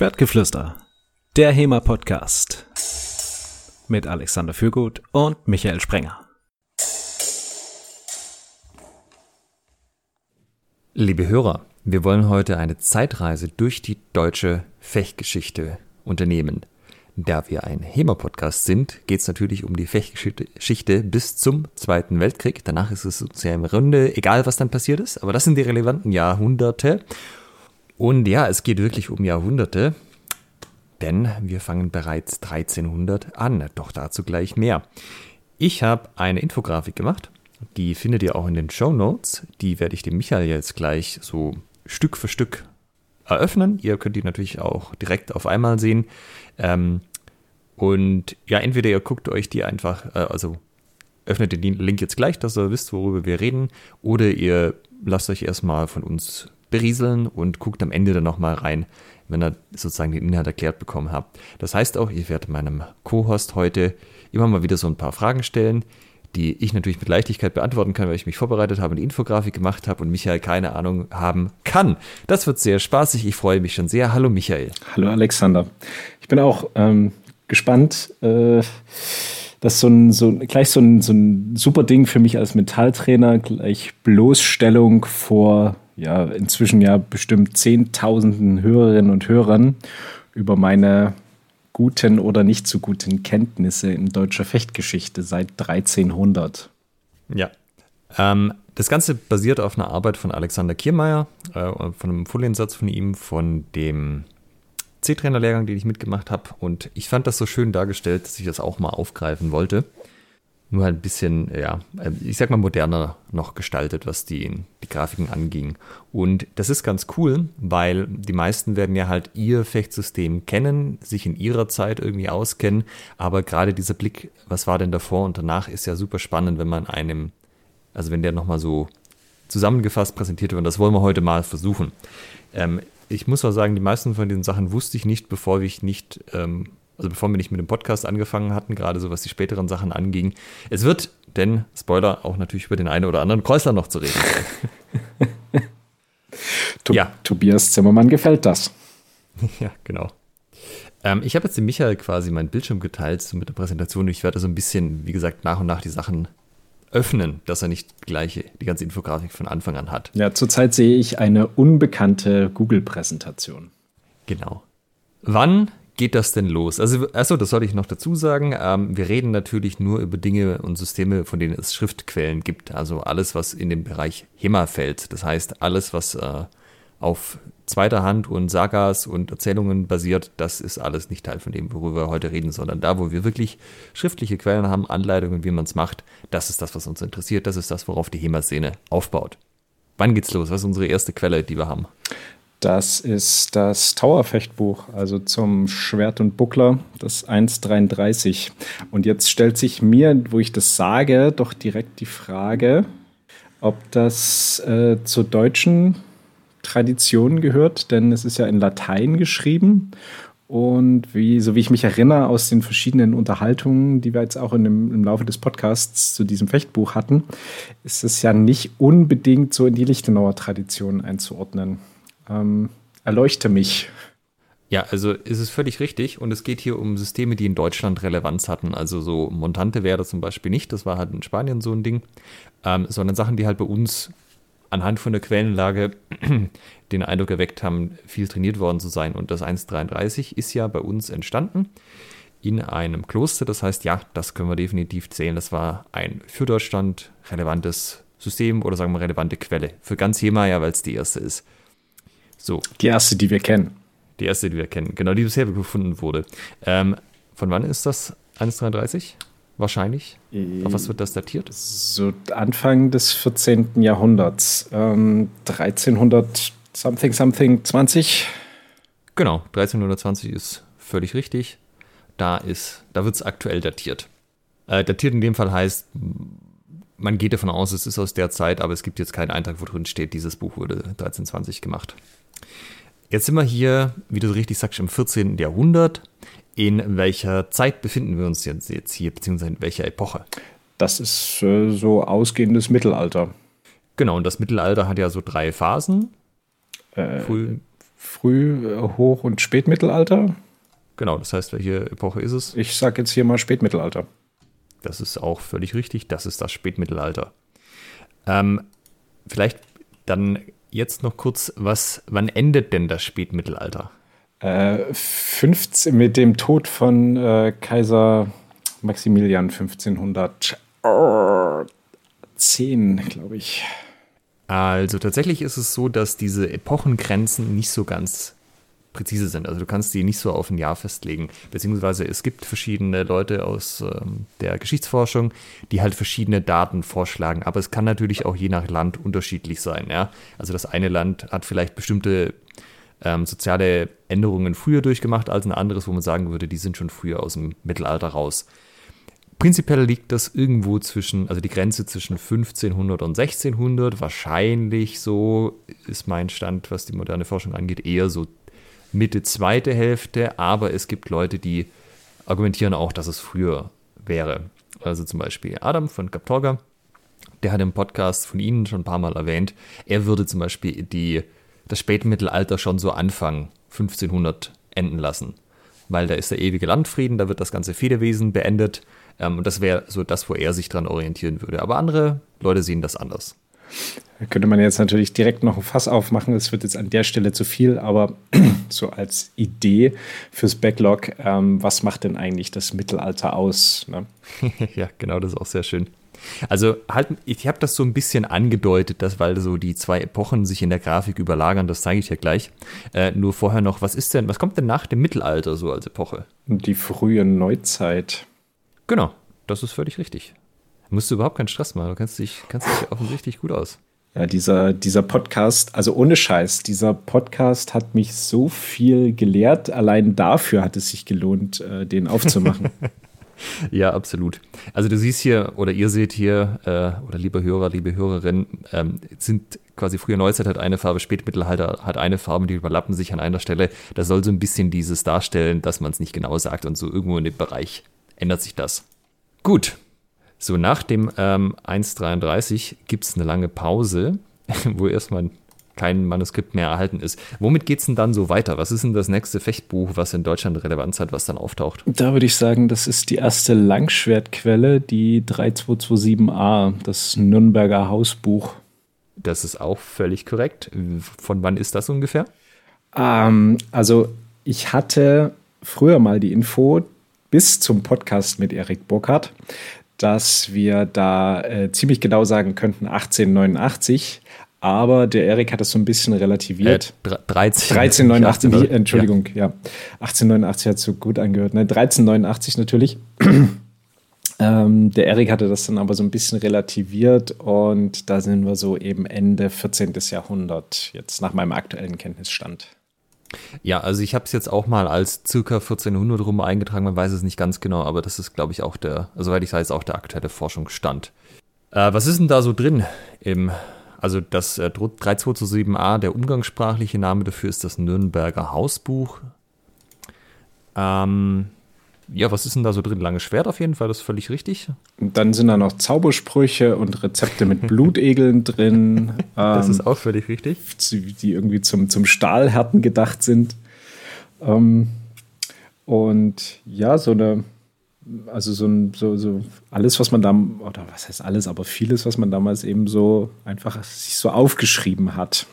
Schwertgeflüster, der HEMA-Podcast mit Alexander Fürgut und Michael Sprenger. Liebe Hörer, wir wollen heute eine Zeitreise durch die deutsche Fechtgeschichte unternehmen. Da wir ein HEMA-Podcast sind, geht es natürlich um die Fechtgeschichte bis zum Zweiten Weltkrieg. Danach ist es ja im Runde egal, was dann passiert ist, aber das sind die relevanten Jahrhunderte. Und ja, es geht wirklich um Jahrhunderte, denn wir fangen bereits 1300 an. Doch dazu gleich mehr. Ich habe eine Infografik gemacht, die findet ihr auch in den Show Notes. Die werde ich dem Michael jetzt gleich so Stück für Stück eröffnen. Ihr könnt die natürlich auch direkt auf einmal sehen. Ähm, und ja, entweder ihr guckt euch die einfach, äh, also öffnet den Link jetzt gleich, dass ihr wisst, worüber wir reden, oder ihr lasst euch erstmal von uns berieseln und guckt am Ende dann nochmal rein, wenn ihr sozusagen den Inhalt erklärt bekommen habt. Das heißt auch, ich werde meinem Co-Host heute immer mal wieder so ein paar Fragen stellen, die ich natürlich mit Leichtigkeit beantworten kann, weil ich mich vorbereitet habe und die Infografik gemacht habe und Michael keine Ahnung haben kann. Das wird sehr spaßig. Ich freue mich schon sehr. Hallo Michael. Hallo Alexander. Ich bin auch ähm, gespannt. Äh, das ist so ein, so, gleich so ein, so ein super Ding für mich als Mentaltrainer, gleich Bloßstellung vor ja, inzwischen ja bestimmt Zehntausenden Hörerinnen und Hörern über meine guten oder nicht so guten Kenntnisse in deutscher Fechtgeschichte seit 1300. Ja. Ähm, das Ganze basiert auf einer Arbeit von Alexander Kiermeier, äh, von einem Foliensatz von ihm, von dem C-Trainer-Lehrgang, den ich mitgemacht habe. Und ich fand das so schön dargestellt, dass ich das auch mal aufgreifen wollte nur ein bisschen, ja, ähm, ich sag mal moderner noch gestaltet, was die, die Grafiken anging. Und das ist ganz cool, weil die meisten werden ja halt ihr Fechtsystem kennen, sich in ihrer Zeit irgendwie auskennen, aber gerade dieser Blick, was war denn davor und danach, ist ja super spannend, wenn man einem, also wenn der nochmal so zusammengefasst präsentiert wird, und das wollen wir heute mal versuchen. Ähm, ich muss auch sagen, die meisten von diesen Sachen wusste ich nicht, bevor ich nicht ähm, also bevor wir nicht mit dem Podcast angefangen hatten, gerade so was die späteren Sachen anging. Es wird, denn Spoiler, auch natürlich über den einen oder anderen Kreuzler noch zu reden sein. ja. Tobias Zimmermann gefällt das. Ja, genau. Ähm, ich habe jetzt dem Michael quasi meinen Bildschirm geteilt so mit der Präsentation. Ich werde so ein bisschen, wie gesagt, nach und nach die Sachen öffnen, dass er nicht gleich die ganze Infografik von Anfang an hat. Ja, zurzeit sehe ich eine unbekannte Google-Präsentation. Genau. Wann geht das denn los? Also, achso, das sollte ich noch dazu sagen. Ähm, wir reden natürlich nur über Dinge und Systeme, von denen es Schriftquellen gibt. Also alles, was in den Bereich HEMA fällt. Das heißt, alles, was äh, auf zweiter Hand und Sagas und Erzählungen basiert, das ist alles nicht Teil von dem, worüber wir heute reden, sondern da, wo wir wirklich schriftliche Quellen haben, Anleitungen, wie man es macht, das ist das, was uns interessiert. Das ist das, worauf die HEMA-Szene aufbaut. Wann geht's los? Was ist unsere erste Quelle, die wir haben? Das ist das Tower-Fechtbuch, also zum Schwert und Buckler, das 1.33. Und jetzt stellt sich mir, wo ich das sage, doch direkt die Frage, ob das äh, zur deutschen Tradition gehört, denn es ist ja in Latein geschrieben. Und wie, so wie ich mich erinnere aus den verschiedenen Unterhaltungen, die wir jetzt auch dem, im Laufe des Podcasts zu diesem Fechtbuch hatten, ist es ja nicht unbedingt so in die Lichtenauer Tradition einzuordnen. Ähm, erleuchte mich. Ja, also ist es völlig richtig und es geht hier um Systeme, die in Deutschland Relevanz hatten. Also so Montante wäre zum Beispiel nicht, das war halt in Spanien so ein Ding, ähm, sondern Sachen, die halt bei uns anhand von der Quellenlage den Eindruck erweckt haben, viel trainiert worden zu sein. Und das 1.33 ist ja bei uns entstanden in einem Kloster. Das heißt, ja, das können wir definitiv zählen. Das war ein für Deutschland relevantes System oder sagen wir relevante Quelle. Für ganz Jema ja, weil es die erste ist. So. Die erste, die wir kennen. Die erste, die wir kennen, genau, die bisher gefunden wurde. Ähm, von wann ist das 1,33? Wahrscheinlich. Äh, Auf was wird das datiert? So Anfang des 14. Jahrhunderts. Ähm, 1300 something something 20. Genau, 1320 ist völlig richtig. Da ist, da wird es aktuell datiert. Äh, datiert in dem Fall heißt, man geht davon aus, es ist aus der Zeit, aber es gibt jetzt keinen Eintrag, wo drin steht, dieses Buch wurde 1320 gemacht. Jetzt sind wir hier, wie du richtig sagst, im 14. Jahrhundert. In welcher Zeit befinden wir uns jetzt, jetzt hier, beziehungsweise in welcher Epoche? Das ist äh, so ausgehendes Mittelalter. Genau, und das Mittelalter hat ja so drei Phasen. Äh, Früh, Früh-, Hoch- und Spätmittelalter? Genau, das heißt, welche Epoche ist es? Ich sage jetzt hier mal Spätmittelalter. Das ist auch völlig richtig. Das ist das Spätmittelalter. Ähm, vielleicht dann jetzt noch kurz, was, wann endet denn das Spätmittelalter? Äh, 15, mit dem Tod von äh, Kaiser Maximilian 1510, glaube ich. Also tatsächlich ist es so, dass diese Epochengrenzen nicht so ganz präzise sind. Also du kannst die nicht so auf ein Jahr festlegen. Beziehungsweise es gibt verschiedene Leute aus ähm, der Geschichtsforschung, die halt verschiedene Daten vorschlagen. Aber es kann natürlich auch je nach Land unterschiedlich sein. Ja? Also das eine Land hat vielleicht bestimmte ähm, soziale Änderungen früher durchgemacht als ein anderes, wo man sagen würde, die sind schon früher aus dem Mittelalter raus. Prinzipiell liegt das irgendwo zwischen, also die Grenze zwischen 1500 und 1600, wahrscheinlich so ist mein Stand, was die moderne Forschung angeht, eher so Mitte zweite Hälfte, aber es gibt Leute, die argumentieren auch, dass es früher wäre. Also zum Beispiel Adam von Kaptorga, der hat im Podcast von Ihnen schon ein paar Mal erwähnt, er würde zum Beispiel die, das Spätmittelalter schon so Anfang 1500 enden lassen. Weil da ist der ewige Landfrieden, da wird das ganze Federwesen beendet. Ähm, und das wäre so das, wo er sich dran orientieren würde. Aber andere Leute sehen das anders. Da könnte man jetzt natürlich direkt noch ein Fass aufmachen. Es wird jetzt an der Stelle zu viel, aber so als Idee fürs Backlog, ähm, was macht denn eigentlich das Mittelalter aus? Ne? ja, genau, das ist auch sehr schön. Also halt, ich habe das so ein bisschen angedeutet, dass weil so die zwei Epochen sich in der Grafik überlagern, das zeige ich ja gleich. Äh, nur vorher noch, was ist denn, was kommt denn nach dem Mittelalter so als Epoche? Die frühe Neuzeit. Genau, das ist völlig richtig. Musst du überhaupt keinen Stress machen. Du kannst dich, kannst dich offensichtlich gut aus. Ja, dieser, dieser Podcast, also ohne Scheiß, dieser Podcast hat mich so viel gelehrt. Allein dafür hat es sich gelohnt, äh, den aufzumachen. ja, absolut. Also du siehst hier, oder ihr seht hier, äh, oder liebe Hörer, liebe Hörerinnen, ähm, sind quasi frühe Neuzeit hat eine Farbe, Spätmittelalter hat eine Farbe, die überlappen sich an einer Stelle. Das soll so ein bisschen dieses darstellen, dass man es nicht genau sagt und so irgendwo in dem Bereich ändert sich das. Gut, so, nach dem ähm, 1.33 gibt es eine lange Pause, wo erstmal kein Manuskript mehr erhalten ist. Womit geht es denn dann so weiter? Was ist denn das nächste Fechtbuch, was in Deutschland Relevanz hat, was dann auftaucht? Da würde ich sagen, das ist die erste Langschwertquelle, die 3227a, das Nürnberger Hausbuch. Das ist auch völlig korrekt. Von wann ist das ungefähr? Ähm, also, ich hatte früher mal die Info bis zum Podcast mit Erik Burkhardt, dass wir da äh, ziemlich genau sagen könnten 1889. Aber der Erik hat das so ein bisschen relativiert. Äh, 13, 1389, 18, Entschuldigung, ja. ja. 1889 hat so gut angehört. Ne? 1389 natürlich. ähm, der Erik hatte das dann aber so ein bisschen relativiert und da sind wir so eben Ende 14. Jahrhundert, jetzt nach meinem aktuellen Kenntnisstand. Ja, also ich habe es jetzt auch mal als circa 1400 rum eingetragen, man weiß es nicht ganz genau, aber das ist, glaube ich, auch der, also soweit ich weiß, auch der aktuelle Forschungsstand. Äh, was ist denn da so drin im, also das äh, 3227a, der umgangssprachliche Name dafür ist das Nürnberger Hausbuch. Ähm, ja, was ist denn da so drin? Langes Schwert auf jeden Fall, das ist völlig richtig. Dann sind da noch Zaubersprüche und Rezepte mit Blutegeln drin. das ähm, ist auch völlig richtig. Die irgendwie zum, zum Stahlhärten gedacht sind. Ähm, und ja, so eine, also so, ein, so, so alles, was man da, oder was heißt alles, aber vieles, was man damals eben so einfach sich so aufgeschrieben hat.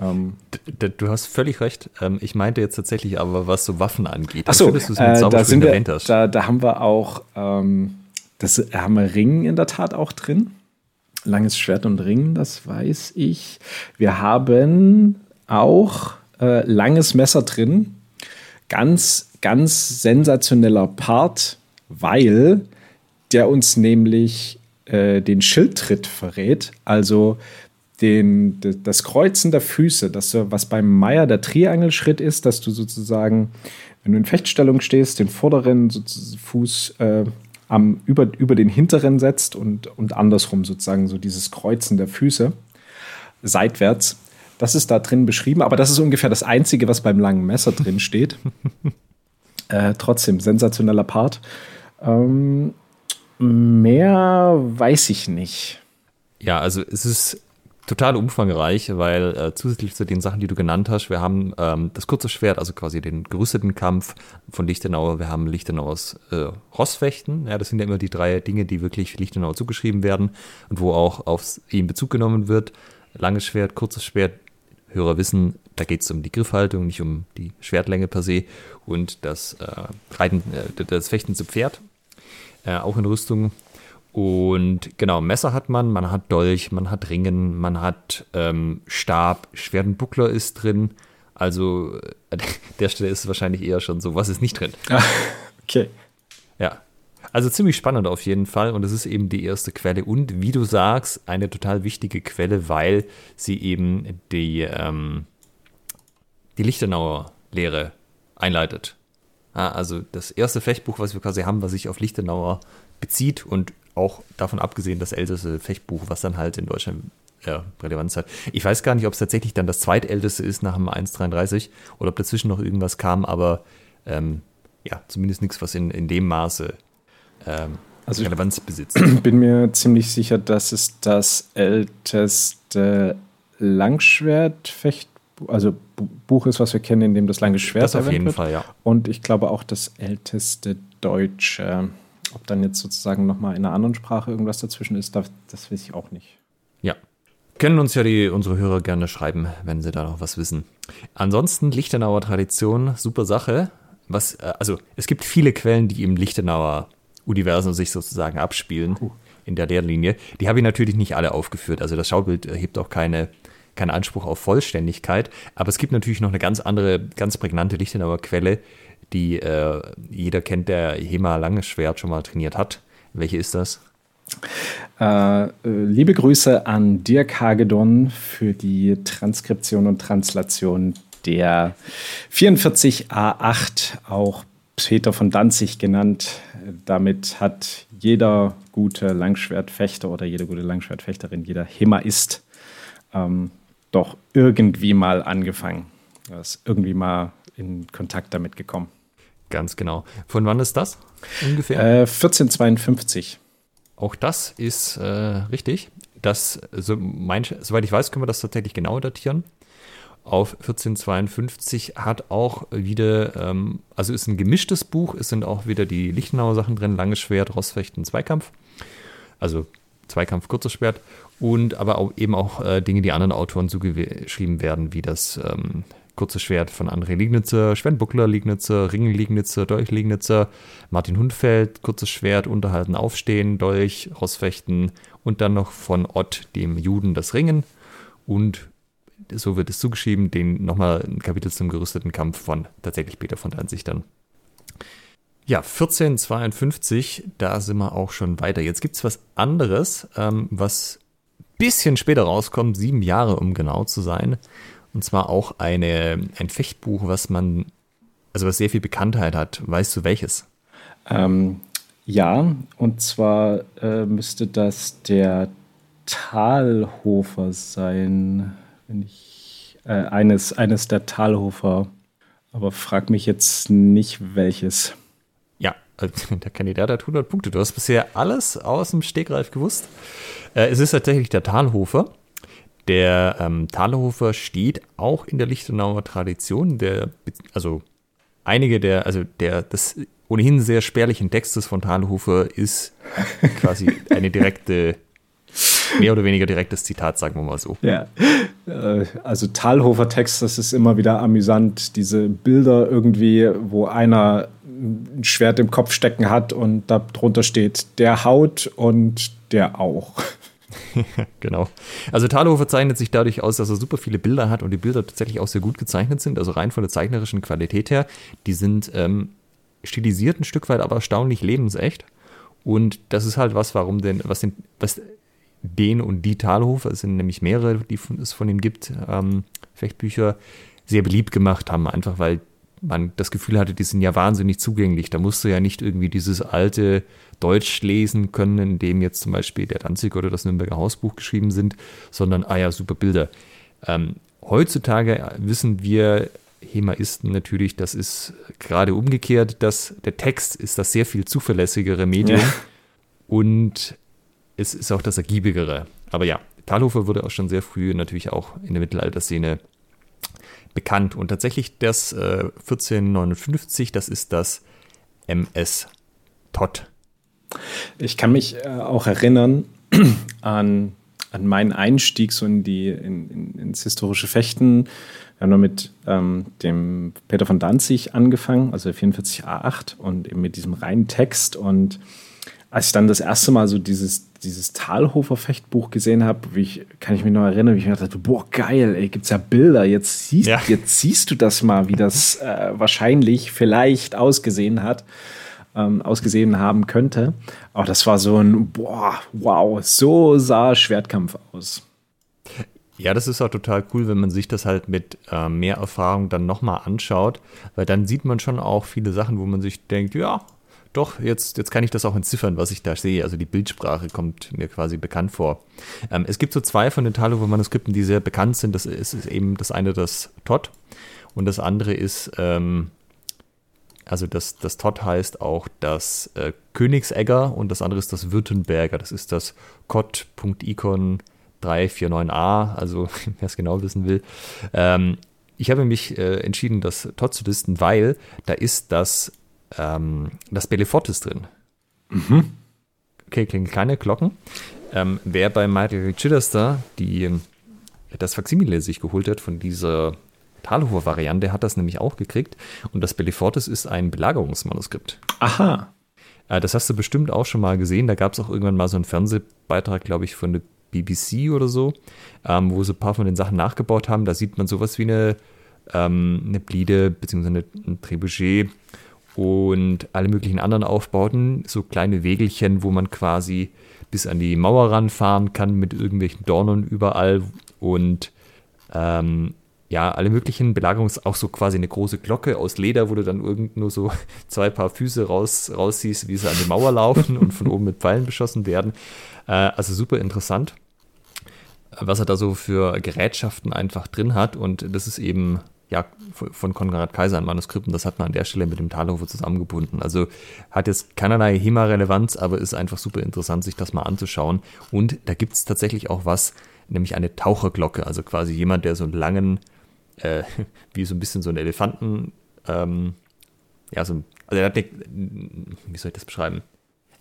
Ähm, du hast völlig recht. Ähm, ich meinte jetzt tatsächlich aber, was so Waffen angeht. Ach so, äh, da, sind wir, da, da, haben wir auch, ähm, das haben wir Ring in der Tat auch drin. Langes Schwert und Ring, das weiß ich. Wir haben auch äh, langes Messer drin. Ganz, ganz sensationeller Part, weil der uns nämlich äh, den Schildtritt verrät. Also den, das Kreuzen der Füße, dass du, was beim Meier der Triangelschritt ist, dass du sozusagen, wenn du in Fechtstellung stehst, den vorderen Fuß äh, am, über, über den hinteren setzt und, und andersrum sozusagen so dieses Kreuzen der Füße seitwärts. Das ist da drin beschrieben, aber das ist ungefähr das Einzige, was beim langen Messer drin steht. äh, trotzdem, sensationeller Part. Ähm, mehr weiß ich nicht. Ja, also es ist total umfangreich, weil äh, zusätzlich zu den Sachen, die du genannt hast, wir haben ähm, das kurze Schwert, also quasi den gerüsteten Kampf von Lichtenauer, wir haben Lichtenauers äh, Rossfechten, ja, das sind ja immer die drei Dinge, die wirklich Lichtenauer zugeschrieben werden und wo auch auf ihn Bezug genommen wird. Langes Schwert, kurzes Schwert, Hörer wissen, da geht es um die Griffhaltung, nicht um die Schwertlänge per se und das äh, Reiten, äh, das Fechten zu Pferd, äh, auch in Rüstung und genau, Messer hat man, man hat Dolch, man hat Ringen, man hat ähm, Stab, Schwert und Buckler ist drin. Also an der Stelle ist es wahrscheinlich eher schon so, was ist nicht drin. Ah, okay. Ja. Also ziemlich spannend auf jeden Fall und es ist eben die erste Quelle und wie du sagst, eine total wichtige Quelle, weil sie eben die, ähm, die Lichtenauer Lehre einleitet. Ja, also das erste Fechtbuch, was wir quasi haben, was sich auf Lichtenauer bezieht und auch davon abgesehen das älteste Fechtbuch, was dann halt in Deutschland ja, Relevanz hat. Ich weiß gar nicht, ob es tatsächlich dann das zweitälteste ist nach dem 1,33 oder ob dazwischen noch irgendwas kam, aber ähm, ja, zumindest nichts, was in, in dem Maße ähm, also Relevanz besitzt. Ich bin mir ziemlich sicher, dass es das älteste Langschwertfechtbuch, also Buch ist, was wir kennen, in dem das lange Schwert das auf jeden wird. Fall, ja. Und ich glaube auch das älteste deutsche ob dann jetzt sozusagen nochmal in einer anderen Sprache irgendwas dazwischen ist, das, das weiß ich auch nicht. Ja. Können uns ja die, unsere Hörer gerne schreiben, wenn sie da noch was wissen. Ansonsten Lichtenauer Tradition, super Sache. Was, äh, also es gibt viele Quellen, die im Lichtenauer Universum sich sozusagen abspielen uh. in der Lehrlinie. Die habe ich natürlich nicht alle aufgeführt. Also das Schaubild erhebt auch keine, keinen Anspruch auf Vollständigkeit. Aber es gibt natürlich noch eine ganz andere, ganz prägnante Lichtenauer Quelle, die äh, jeder kennt, der HEMA Langes Schwert schon mal trainiert hat. Welche ist das? Äh, liebe Grüße an Dirk Hagedorn für die Transkription und Translation der 44a8, auch Peter von Danzig genannt. Damit hat jeder gute Langschwertfechter oder jede gute Langschwertfechterin, jeder Hemaist, ähm, doch irgendwie mal angefangen. Er ist irgendwie mal in Kontakt damit gekommen. Ganz genau. Von wann ist das ungefähr? Äh, 1452. Auch das ist äh, richtig. Das, so mein, soweit ich weiß, können wir das tatsächlich genau datieren. Auf 1452 hat auch wieder, ähm, also ist ein gemischtes Buch, es sind auch wieder die Lichtenauer Sachen drin, langes Schwert, Rossfechten, Zweikampf. Also Zweikampf, kurzes Schwert. Und aber auch eben auch äh, Dinge, die anderen Autoren zugeschrieben werden, wie das ähm, Kurzes Schwert von André Liegnitzer, Sven Buckler Liegnitzer, Ring Liegnitzer, Dolch Liegnitzer, Martin Hundfeld, Kurzes Schwert, Unterhalten, Aufstehen, Dolch, Rossfechten und dann noch von Ott, dem Juden, das Ringen und so wird es zugeschrieben, den nochmal ein Kapitel zum gerüsteten Kampf von tatsächlich Peter von Danzig dann. Ja, 1452, da sind wir auch schon weiter. Jetzt gibt es was anderes, ähm, was bisschen später rauskommt, sieben Jahre um genau zu sein. Und zwar auch eine, ein Fechtbuch, was man, also was sehr viel Bekanntheit hat. Weißt du welches? Ähm, ja, und zwar äh, müsste das der Talhofer sein, wenn ich äh, eines, eines der Talhofer. Aber frag mich jetzt nicht welches. Ja, also der Kandidat hat 100 Punkte. Du hast bisher alles aus dem Stegreif gewusst. Äh, es ist tatsächlich der Talhofer. Der ähm, Thalhofer steht auch in der Lichtenauer Tradition, der, also einige der, also der, des ohnehin sehr spärlichen Textes von Thalhofer ist quasi eine direkte, mehr oder weniger direktes Zitat, sagen wir mal so. Ja, äh, also Thalhofer Text, das ist immer wieder amüsant, diese Bilder irgendwie, wo einer ein Schwert im Kopf stecken hat und darunter steht der Haut und der auch. genau. Also Thalhofer zeichnet sich dadurch aus, dass er super viele Bilder hat und die Bilder tatsächlich auch sehr gut gezeichnet sind, also rein von der zeichnerischen Qualität her. Die sind ähm, stilisiert ein Stück weit, aber erstaunlich lebensecht. Und das ist halt was, warum denn, was den, was den und die Thalhofer, es sind nämlich mehrere, die es von ihm gibt, ähm, Fechtbücher, sehr beliebt gemacht haben, einfach weil man das Gefühl hatte, die sind ja wahnsinnig zugänglich. Da musst du ja nicht irgendwie dieses alte Deutsch lesen können, in dem jetzt zum Beispiel der Danzig oder das Nürnberger Hausbuch geschrieben sind, sondern, ah ja, super Bilder. Ähm, heutzutage wissen wir Hemaisten natürlich, das ist gerade umgekehrt, dass der Text ist das sehr viel zuverlässigere Medium ja. und es ist auch das ergiebigere. Aber ja, Talhofer wurde auch schon sehr früh natürlich auch in der Mittelalterszene bekannt. Und tatsächlich das äh, 1459, das ist das MS Todd. Ich kann mich äh, auch erinnern an, an meinen Einstieg so in die, in, in, ins historische Fechten. Wir haben mit ähm, dem Peter von Danzig angefangen, also 44a8 und eben mit diesem reinen Text. Und als ich dann das erste Mal so dieses, dieses Talhofer Fechtbuch gesehen habe, ich, kann ich mich noch erinnern, wie ich mir dachte, boah, geil, ey, gibt's ja Bilder, jetzt siehst, ja. jetzt siehst du das mal, wie das äh, wahrscheinlich vielleicht ausgesehen hat ähm, ausgesehen haben könnte. Aber das war so ein, boah, wow, so sah Schwertkampf aus. Ja, das ist auch total cool, wenn man sich das halt mit äh, mehr Erfahrung dann nochmal anschaut, weil dann sieht man schon auch viele Sachen, wo man sich denkt, ja, doch, jetzt, jetzt kann ich das auch entziffern, was ich da sehe. Also die Bildsprache kommt mir quasi bekannt vor. Ähm, es gibt so zwei von den Talover-Manuskripten, die sehr bekannt sind. Das ist, ist, eben das eine das Todd und das andere ist ähm, also das, das Todd heißt auch das äh, Königsegger und das andere ist das Württemberger. Das ist das Cod.icon 349a, also wer es genau wissen will. Ähm, ich habe mich äh, entschieden, das Todd zu listen, weil da ist das, ähm, das Belefortis drin. Mhm. Okay, klingen kleine Glocken. Ähm, wer bei Michael Chitterster die, das Faximile sich geholt hat von dieser Talhofer-Variante hat das nämlich auch gekriegt. Und das Bellefortes ist ein Belagerungsmanuskript. Aha. Äh, das hast du bestimmt auch schon mal gesehen. Da gab es auch irgendwann mal so einen Fernsehbeitrag, glaube ich, von der BBC oder so, ähm, wo sie ein paar von den Sachen nachgebaut haben. Da sieht man sowas wie eine, ähm, eine Blide bzw. ein Trebuchet und alle möglichen anderen Aufbauten, so kleine Wegelchen, wo man quasi bis an die Mauer ranfahren kann mit irgendwelchen Dornen überall und ähm, ja, alle möglichen Belagerungs-, auch so quasi eine große Glocke aus Leder, wo du dann irgend nur so zwei Paar Füße raus, raussiehst, wie sie an die Mauer laufen und von oben mit Pfeilen beschossen werden. Äh, also super interessant, was er da so für Gerätschaften einfach drin hat. Und das ist eben ja, von Konrad Kaiser an Manuskripten, das hat man an der Stelle mit dem Talhofer zusammengebunden. Also hat jetzt keinerlei HEMA-Relevanz, aber ist einfach super interessant, sich das mal anzuschauen. Und da gibt es tatsächlich auch was, nämlich eine Taucherglocke, also quasi jemand, der so einen langen äh, wie so ein bisschen so ein Elefanten, ähm, ja, so, also er hat, eine, wie soll ich das beschreiben?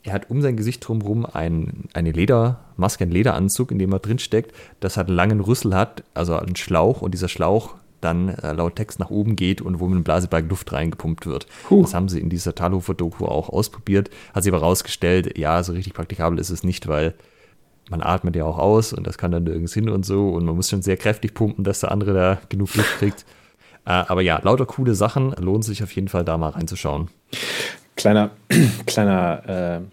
Er hat um sein Gesicht drumherum ein, eine Ledermaske, einen Lederanzug, in dem er drinsteckt, das hat einen langen Rüssel hat, also einen Schlauch und dieser Schlauch dann äh, laut Text nach oben geht und wo mit einem Blasebalg Luft reingepumpt wird. Huh. Das haben sie in dieser Talhofer-Doku auch ausprobiert, hat sie aber rausgestellt, ja, so richtig praktikabel ist es nicht, weil man atmet ja auch aus und das kann dann nirgends hin und so und man muss schon sehr kräftig pumpen, dass der andere da genug Luft kriegt. Äh, aber ja, lauter coole Sachen, lohnt sich auf jeden Fall da mal reinzuschauen. Kleiner, kleiner,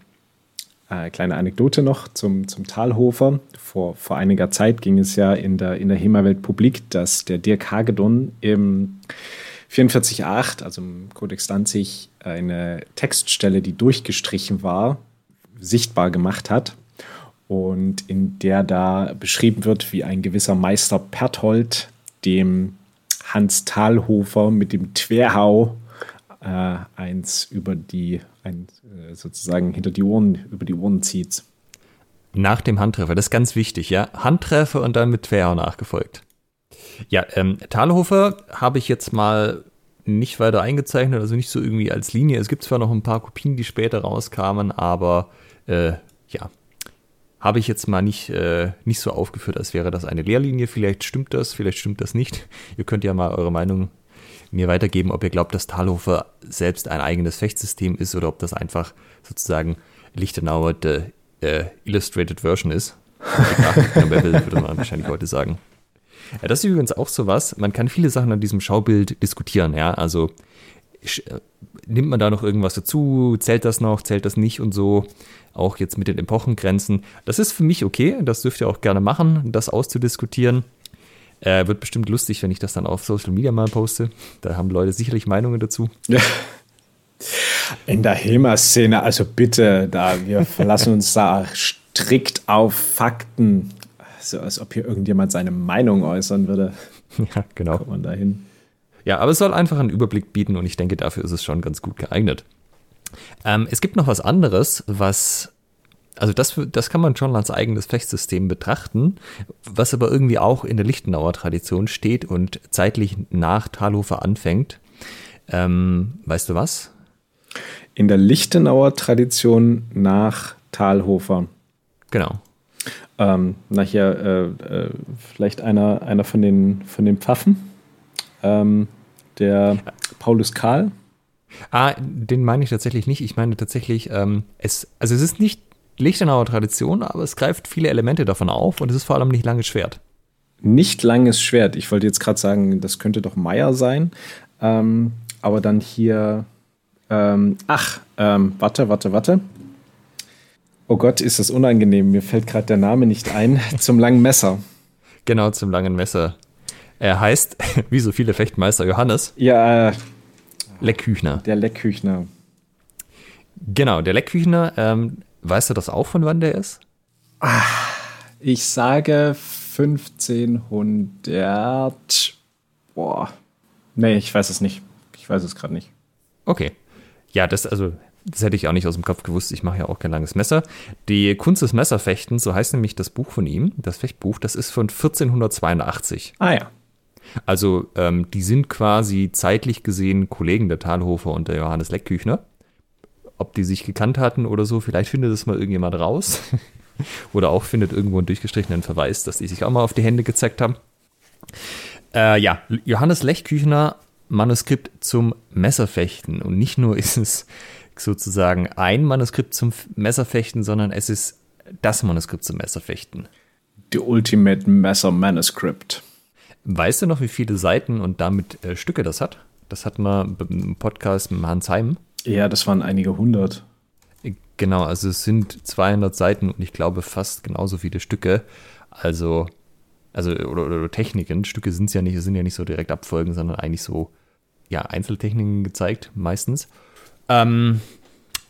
äh, äh, kleine Anekdote noch zum, zum Talhofer. Vor, vor einiger Zeit ging es ja in der, in der HEMA-Welt publik, dass der Dirk Hagedorn im 44.8, also im Codex Danzig, eine Textstelle, die durchgestrichen war, sichtbar gemacht hat und in der da beschrieben wird, wie ein gewisser Meister Perthold dem Hans Thalhofer mit dem Twerhau äh, eins über die, ein, äh, sozusagen hinter die Ohren, über die Ohren zieht. Nach dem Handtreffer, das ist ganz wichtig, ja. Handtreffer und dann mit Twerhau nachgefolgt. Ja, ähm, Thalhofer habe ich jetzt mal nicht weiter eingezeichnet, also nicht so irgendwie als Linie. Es gibt zwar noch ein paar Kopien, die später rauskamen, aber äh, ja, habe ich jetzt mal nicht, äh, nicht so aufgeführt, als wäre das eine Lehrlinie. Vielleicht stimmt das, vielleicht stimmt das nicht. Ihr könnt ja mal eure Meinung mir weitergeben, ob ihr glaubt, dass Talhofer selbst ein eigenes Fechtsystem ist oder ob das einfach sozusagen Lichtenauer der äh, Illustrated Version ist. würde man wahrscheinlich heute sagen. Ja, das ist übrigens auch so was. Man kann viele Sachen an diesem Schaubild diskutieren. Ja, also nimmt man da noch irgendwas dazu? Zählt das noch? Zählt das nicht und so? Auch jetzt mit den Epochengrenzen. Das ist für mich okay. Das dürft ihr auch gerne machen, das auszudiskutieren. Äh, wird bestimmt lustig, wenn ich das dann auf Social Media mal poste. Da haben Leute sicherlich Meinungen dazu. In der HEMA-Szene, also bitte, da wir verlassen uns da strikt auf Fakten. So als ob hier irgendjemand seine Meinung äußern würde. Ja, genau. Kommt man dahin. Ja, aber es soll einfach einen Überblick bieten und ich denke, dafür ist es schon ganz gut geeignet. Ähm, es gibt noch was anderes, was also das, das kann man schon als eigenes Fechtsystem betrachten, was aber irgendwie auch in der Lichtenauer Tradition steht und zeitlich nach Talhofer anfängt. Ähm, weißt du was? In der Lichtenauer Tradition nach Talhofer. Genau. Ähm, nachher äh, äh, vielleicht einer, einer von den, von den Pfaffen, ähm, der Paulus Karl. Ah, den meine ich tatsächlich nicht. Ich meine tatsächlich, ähm, es, also es ist nicht Lichtenauer Tradition, aber es greift viele Elemente davon auf und es ist vor allem nicht langes Schwert. Nicht langes Schwert. Ich wollte jetzt gerade sagen, das könnte doch Meier sein. Ähm, aber dann hier, ähm, ach, ähm, warte, warte, warte. Oh Gott, ist das unangenehm. Mir fällt gerade der Name nicht ein. Zum langen Messer. Genau, zum langen Messer. Er heißt, wie so viele Fechtmeister, Johannes. Ja, äh, Leckküchner. der Leckküchner. Genau, der Leckküchner, ähm, weißt du das auch, von wann der ist? Ich sage 1500. Boah. Nee, ich weiß es nicht. Ich weiß es gerade nicht. Okay. Ja, das, also, das hätte ich auch nicht aus dem Kopf gewusst. Ich mache ja auch kein langes Messer. Die Kunst des Messerfechtens, so heißt nämlich das Buch von ihm, das Fechtbuch, das ist von 1482. Ah ja. Also, ähm, die sind quasi zeitlich gesehen Kollegen der Talhofer und der Johannes Leckküchner. Ob die sich gekannt hatten oder so, vielleicht findet es mal irgendjemand raus. oder auch findet irgendwo einen durchgestrichenen Verweis, dass die sich auch mal auf die Hände gezeigt haben. Äh, ja, Johannes Lechküchner, Manuskript zum Messerfechten. Und nicht nur ist es sozusagen ein Manuskript zum Messerfechten, sondern es ist das Manuskript zum Messerfechten. The Ultimate Messer Manuscript. Weißt du noch, wie viele Seiten und damit äh, Stücke das hat? Das hatten wir im Podcast mit Hans Heim. Ja, das waren einige hundert. Genau, also es sind 200 Seiten und ich glaube fast genauso viele Stücke. Also, also oder, oder Techniken. Stücke sind es ja nicht, es sind ja nicht so direkt Abfolgen, sondern eigentlich so, ja, Einzeltechniken gezeigt, meistens. Ähm,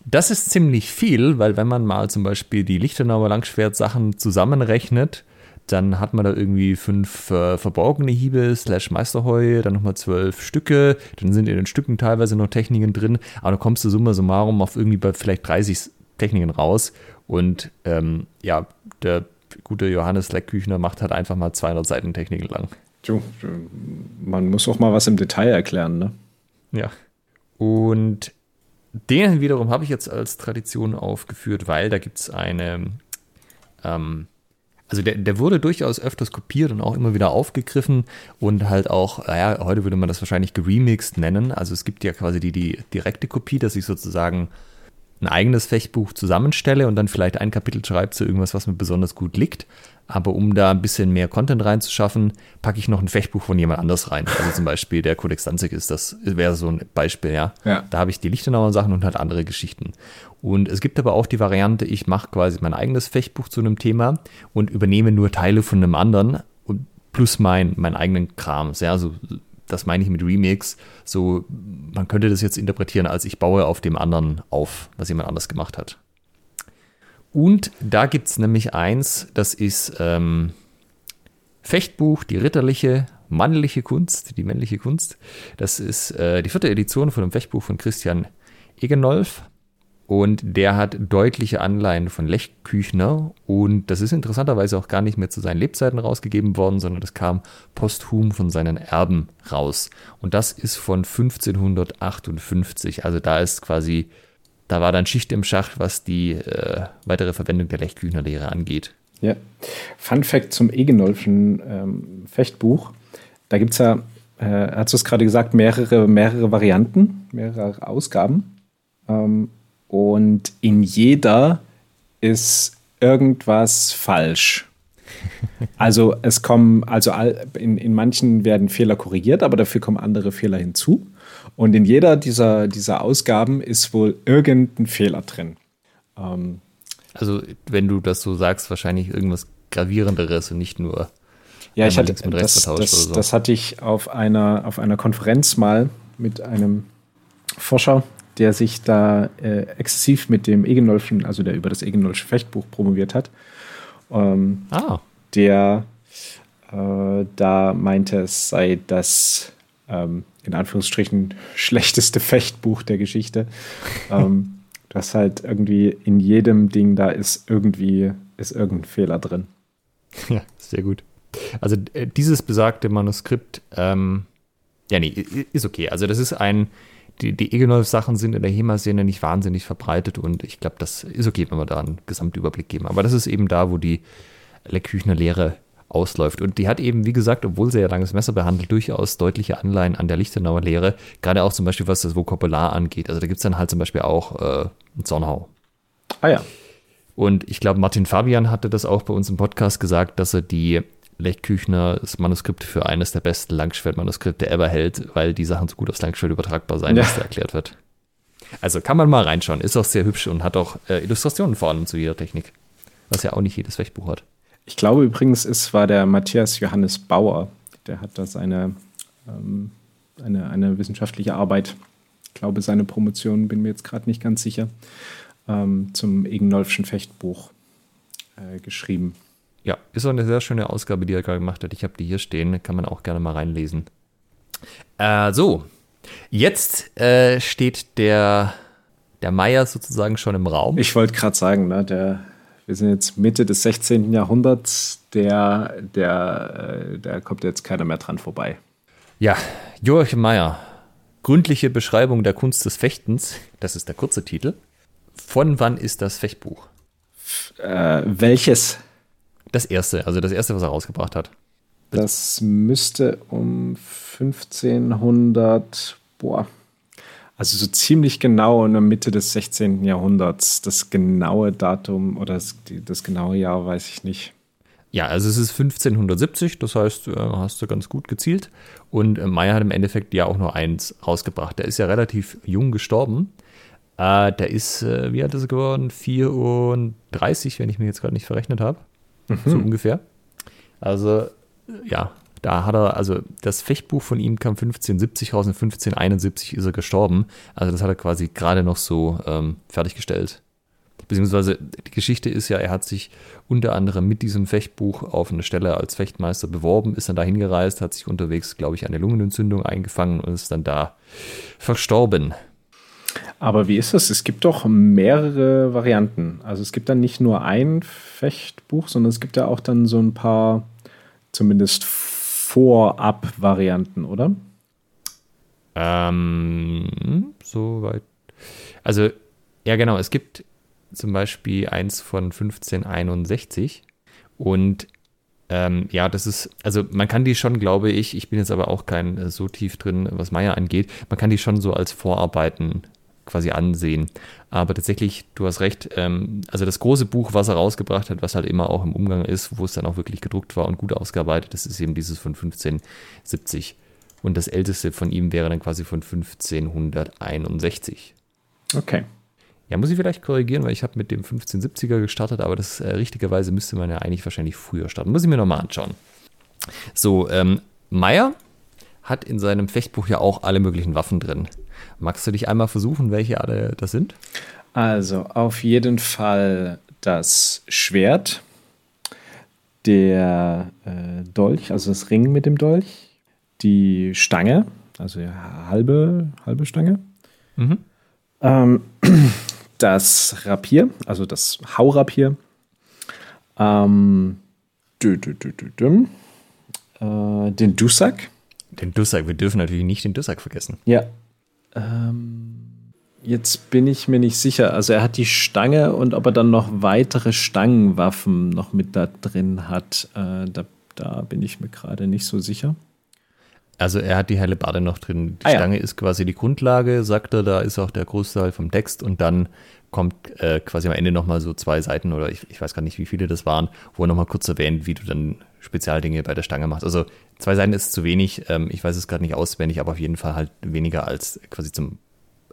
das ist ziemlich viel, weil wenn man mal zum Beispiel die Lichtenauer Langschwert-Sachen zusammenrechnet, dann hat man da irgendwie fünf äh, verborgene Hiebe slash Meisterheu, dann nochmal zwölf Stücke, dann sind in den Stücken teilweise noch Techniken drin, aber dann kommst du summa summarum auf irgendwie bei vielleicht 30 Techniken raus und ähm, ja, der gute Johannes Leckküchner macht halt einfach mal 200 Seiten Techniken lang. Jo, man muss auch mal was im Detail erklären, ne? Ja. Und den wiederum habe ich jetzt als Tradition aufgeführt, weil da gibt es eine, ähm, also der, der wurde durchaus öfters kopiert und auch immer wieder aufgegriffen und halt auch, naja, heute würde man das wahrscheinlich geremixed nennen. Also es gibt ja quasi die, die direkte Kopie, dass ich sozusagen ein eigenes Fechtbuch zusammenstelle und dann vielleicht ein Kapitel schreibe zu irgendwas, was mir besonders gut liegt. Aber um da ein bisschen mehr Content reinzuschaffen, packe ich noch ein Fechtbuch von jemand anders rein. Also zum Beispiel der Codex Danzig ist das, wäre so ein Beispiel, ja. Ja. Da habe ich die Lichtenauer Sachen und halt andere Geschichten. Und es gibt aber auch die Variante, ich mache quasi mein eigenes Fechtbuch zu einem Thema und übernehme nur Teile von einem anderen und plus mein, meinen eigenen Kram. Ja, so, das meine ich mit Remix. So, man könnte das jetzt interpretieren, als ich baue auf dem anderen auf, was jemand anders gemacht hat. Und da gibt es nämlich eins, das ist ähm, Fechtbuch, die ritterliche, männliche Kunst, die männliche Kunst. Das ist äh, die vierte Edition von dem Fechtbuch von Christian Egenolf. Und der hat deutliche Anleihen von Lech Küchner. Und das ist interessanterweise auch gar nicht mehr zu seinen Lebzeiten rausgegeben worden, sondern das kam posthum von seinen Erben raus. Und das ist von 1558. Also da ist quasi, da war dann Schicht im Schacht, was die äh, weitere Verwendung der Lech Küchner Lehre angeht. Ja. Fun Fact zum Egenolfschen ähm, Fechtbuch. Da gibt es ja, äh, hast du es gerade gesagt, mehrere, mehrere Varianten, mehrere Ausgaben. Ähm, und in jeder ist irgendwas falsch. Also es kommen, also all, in, in manchen werden Fehler korrigiert, aber dafür kommen andere Fehler hinzu. Und in jeder dieser, dieser Ausgaben ist wohl irgendein Fehler drin. Ähm, Also, wenn du das so sagst, wahrscheinlich irgendwas Gravierenderes und nicht nur. Ja, ich hatte, mit rechts das, vertauscht das, oder so. das hatte ich auf einer, auf einer Konferenz mal mit einem Forscher, der sich da äh, exzessiv mit dem Egenolfschen, also der über das Egenolfsche Fechtbuch promoviert hat. Ähm, Ah, der äh, da meinte, es sei das ähm, in Anführungsstrichen schlechteste Fechtbuch der Geschichte. ähm, Du hast halt irgendwie in jedem Ding, da ist irgendwie, ist irgendein Fehler drin. Ja, sehr gut. Also äh, dieses besagte Manuskript, ähm, ja, nee, ist okay. Also das ist ein, die, die Egenolf-Sachen sind in der HEMA-Szene nicht wahnsinnig verbreitet und ich glaube, das ist okay, wenn wir da einen Gesamtüberblick geben. Aber das ist eben da, wo die Leckküchner Lehre ausläuft. Und die hat eben, wie gesagt, obwohl sie ja langes Messer behandelt, durchaus deutliche Anleihen an der Lichtenauer Lehre, gerade auch zum Beispiel, was das Vokabular angeht. Also da gibt es dann halt zum Beispiel auch äh, Zornhau. Ah ja. Und ich glaube, Martin Fabian hatte das auch bei uns im Podcast gesagt, dass er die Lech Küchners Manuskript für eines der besten Langschwertmanuskripte ever hält, weil die Sachen so gut aufs Langschwert übertragbar sein, ja. was da erklärt wird. Also kann man mal reinschauen. Ist auch sehr hübsch und hat auch äh, Illustrationen vor allem zu jeder Technik. Was ja auch nicht jedes Fechtbuch hat. Ich glaube übrigens, es war der Matthias Johannes Bauer. Der hat da seine ähm, eine, eine wissenschaftliche Arbeit, ich glaube seine Promotion, bin mir jetzt gerade nicht ganz sicher, ähm, zum Egenolfschen Fechtbuch äh, geschrieben. Ja, ist auch eine sehr schöne Ausgabe, die er gerade gemacht hat. Ich habe die hier stehen, kann man auch gerne mal reinlesen. Äh, so, jetzt äh, steht der, der Meier sozusagen schon im Raum. Ich wollte gerade sagen, ne, der, wir sind jetzt Mitte des 16. Jahrhunderts, der, der, äh, der kommt jetzt keiner mehr dran vorbei. Ja, Joachim Meyer, gründliche Beschreibung der Kunst des Fechtens, das ist der kurze Titel. Von wann ist das Fechtbuch? Äh, welches? Das erste, also das erste, was er rausgebracht hat. Das müsste um 1500, boah, also so ziemlich genau in der Mitte des 16. Jahrhunderts. Das genaue Datum oder das, das genaue Jahr weiß ich nicht. Ja, also es ist 1570, das heißt, äh, hast du ganz gut gezielt. Und äh, Meyer hat im Endeffekt ja auch nur eins rausgebracht. Der ist ja relativ jung gestorben. Äh, der ist, äh, wie alt ist er geworden? 34, wenn ich mich jetzt gerade nicht verrechnet habe mhm. so ungefähr. Also, ja, da hat er, also das Fechtbuch von ihm kam 1570 raus und 1571 ist er gestorben. Also das hat er quasi gerade noch so ähm, fertiggestellt. Beziehungsweise die Geschichte ist ja, er hat sich unter anderem mit diesem Fechtbuch auf eine Stelle als Fechtmeister beworben, ist dann da hingereist, hat sich unterwegs, glaube ich, eine Lungenentzündung eingefangen und ist dann da verstorben. Aber wie ist das? Es gibt doch mehrere Varianten. Also es gibt dann nicht nur ein Fechtbuch, sondern es gibt ja auch dann so ein paar zumindest Vorab-Varianten, oder? Ähm, soweit. Also, ja, genau. Es gibt zum Beispiel eins von 1561 und ähm, ja, das ist, also man kann die schon, glaube ich, ich bin jetzt aber auch kein äh, so tief drin, was Meier angeht, man kann die schon so als Vorarbeiten quasi ansehen. Aber tatsächlich, du hast recht, ähm, also das große Buch, was er rausgebracht hat, was halt immer auch im Umgang ist, wo es dann auch wirklich gedruckt war und gut ausgearbeitet, das ist eben dieses von 1570. Und das älteste von ihm wäre dann quasi von 1561. Okay. Ja, muss ich vielleicht korrigieren, weil ich habe mit dem 1570er gestartet, aber das äh, richtigerweise müsste man ja eigentlich wahrscheinlich früher starten. Muss ich mir nochmal anschauen. So, ähm, Meyer hat in seinem Fechtbuch ja auch alle möglichen Waffen drin. Magst du dich einmal versuchen, welche alle das sind? Also auf jeden Fall das Schwert, der äh, Dolch, also das Ring mit dem Dolch, die Stange, also ja, halbe, halbe Stange, mhm. ähm, das Rapier, also das Haurapier, ähm, dü, dü, dü, äh, den Dussack. Den Dussack, wir dürfen natürlich nicht den Dussack vergessen. Ja, ähm, jetzt bin ich mir nicht sicher. Also er hat die Stange und ob er dann noch weitere Stangenwaffen noch mit da drin hat, äh, da, da, bin ich mir gerade nicht so sicher. Also er hat die helle Bade noch drin. Die ah, Stange ja. ist quasi die Grundlage, sagt er, da ist auch der Großteil vom Text und dann kommt äh, quasi am Ende nochmal so zwei Seiten oder ich, ich weiß gar nicht, wie viele das waren, wo er nochmal kurz erwähnt, wie du dann Spezialdinge bei der Stange machst. Also zwei Seiten ist zu wenig, ähm, ich weiß es gerade nicht auswendig, aber auf jeden Fall halt weniger als quasi zum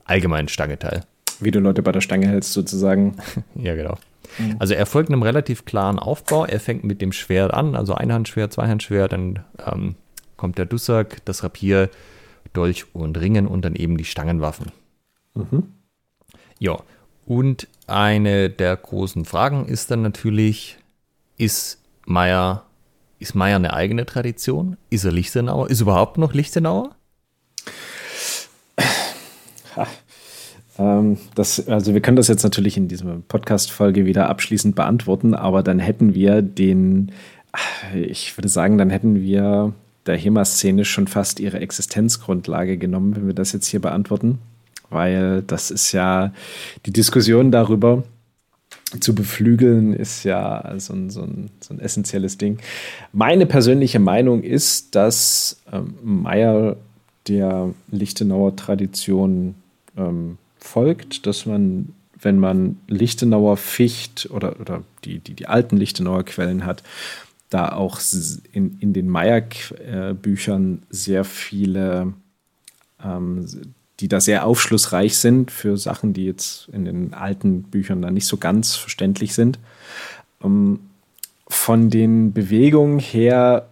allgemeinen Stangeteil. Wie du Leute bei der Stange hältst, sozusagen. ja, genau. Mhm. Also er folgt einem relativ klaren Aufbau. Er fängt mit dem Schwert an, also Einhandschwert, Zweihandschwert, dann ähm, kommt der Dussack, das Rapier, Dolch und Ringen und dann eben die Stangenwaffen. Mhm. Ja, und eine der großen Fragen ist dann natürlich, ist Meier, ist Meier eine eigene Tradition? Ist er Lichtenauer? Ist überhaupt noch Lichtenauer? Ähm, das, also wir können das jetzt natürlich in dieser Podcast-Folge wieder abschließend beantworten, aber dann hätten wir den, ich würde sagen, dann hätten wir der HEMA-Szene schon fast ihre Existenzgrundlage genommen, wenn wir das jetzt hier beantworten. Weil das ist ja die Diskussion darüber, zu beflügeln, ist ja so ein, so, ein, so ein, essentielles Ding. Meine persönliche Meinung ist, dass ähm, Meyer der Lichtenauer Tradition ähm, folgt, dass man, wenn man Lichtenauer Ficht oder, oder die, die, die alten Lichtenauer Quellen hat, da auch in, in den Meyer-Büchern sehr viele, ähm, die da sehr aufschlussreich sind für Sachen, die jetzt in den alten Büchern da nicht so ganz verständlich sind. Ähm, von den Bewegungen her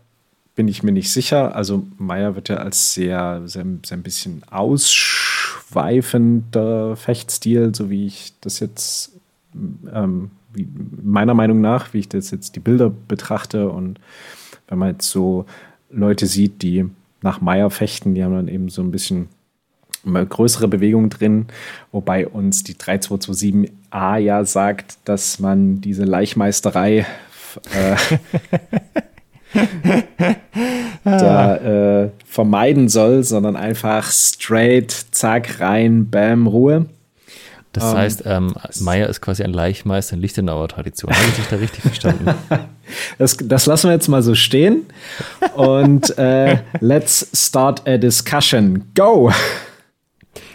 bin ich mir nicht sicher. Also Meyer wird ja als sehr, sehr, sehr ein bisschen ausschweifender Fechtstil, so wie ich das jetzt ähm, wie, meiner Meinung nach, wie ich das jetzt die Bilder betrachte und wenn man jetzt so Leute sieht, die nach Meyer fechten, die haben dann eben so ein bisschen größere Bewegungen drin, wobei uns die 3227a ja sagt, dass man diese Leichmeisterei äh, da äh, vermeiden soll, sondern einfach straight, zack, rein, bam, Ruhe. Das ähm, heißt, ähm, Meier ist quasi ein Leichmeister in Lichtenauer Tradition. Habe ich dich da richtig verstanden? Das, das, lassen wir jetzt mal so stehen. Und äh, let's start a discussion. Go!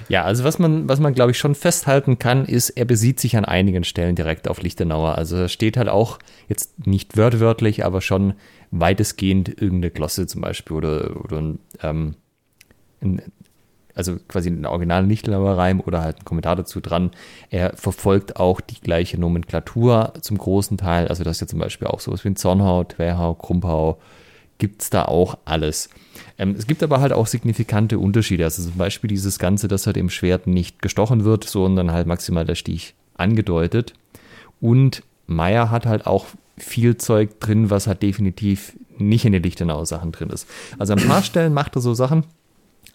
Ja, also was man, was man glaube ich schon festhalten kann, ist, er besieht sich an einigen Stellen direkt auf Lichtenauer. Also er steht halt auch jetzt nicht wörtwörtlich, aber schon weitestgehend irgendeine Glosse zum Beispiel oder, oder ein, ähm, ein, also quasi ein originalen Lichtenauer Reim oder halt ein Kommentar dazu dran. Er verfolgt auch die gleiche Nomenklatur zum großen Teil. Also das ist ja zum Beispiel auch sowas wie ein Zornhau, Querhau, Krumpau, gibt es da auch alles. Ähm, es gibt aber halt auch signifikante Unterschiede. Also zum Beispiel dieses Ganze, dass halt im Schwert nicht gestochen wird, sondern halt maximal der Stich angedeutet. Und Meyer hat halt auch viel Zeug drin, was halt definitiv nicht in den Lichtenauer Sachen drin ist. Also an ein paar Stellen macht er so Sachen,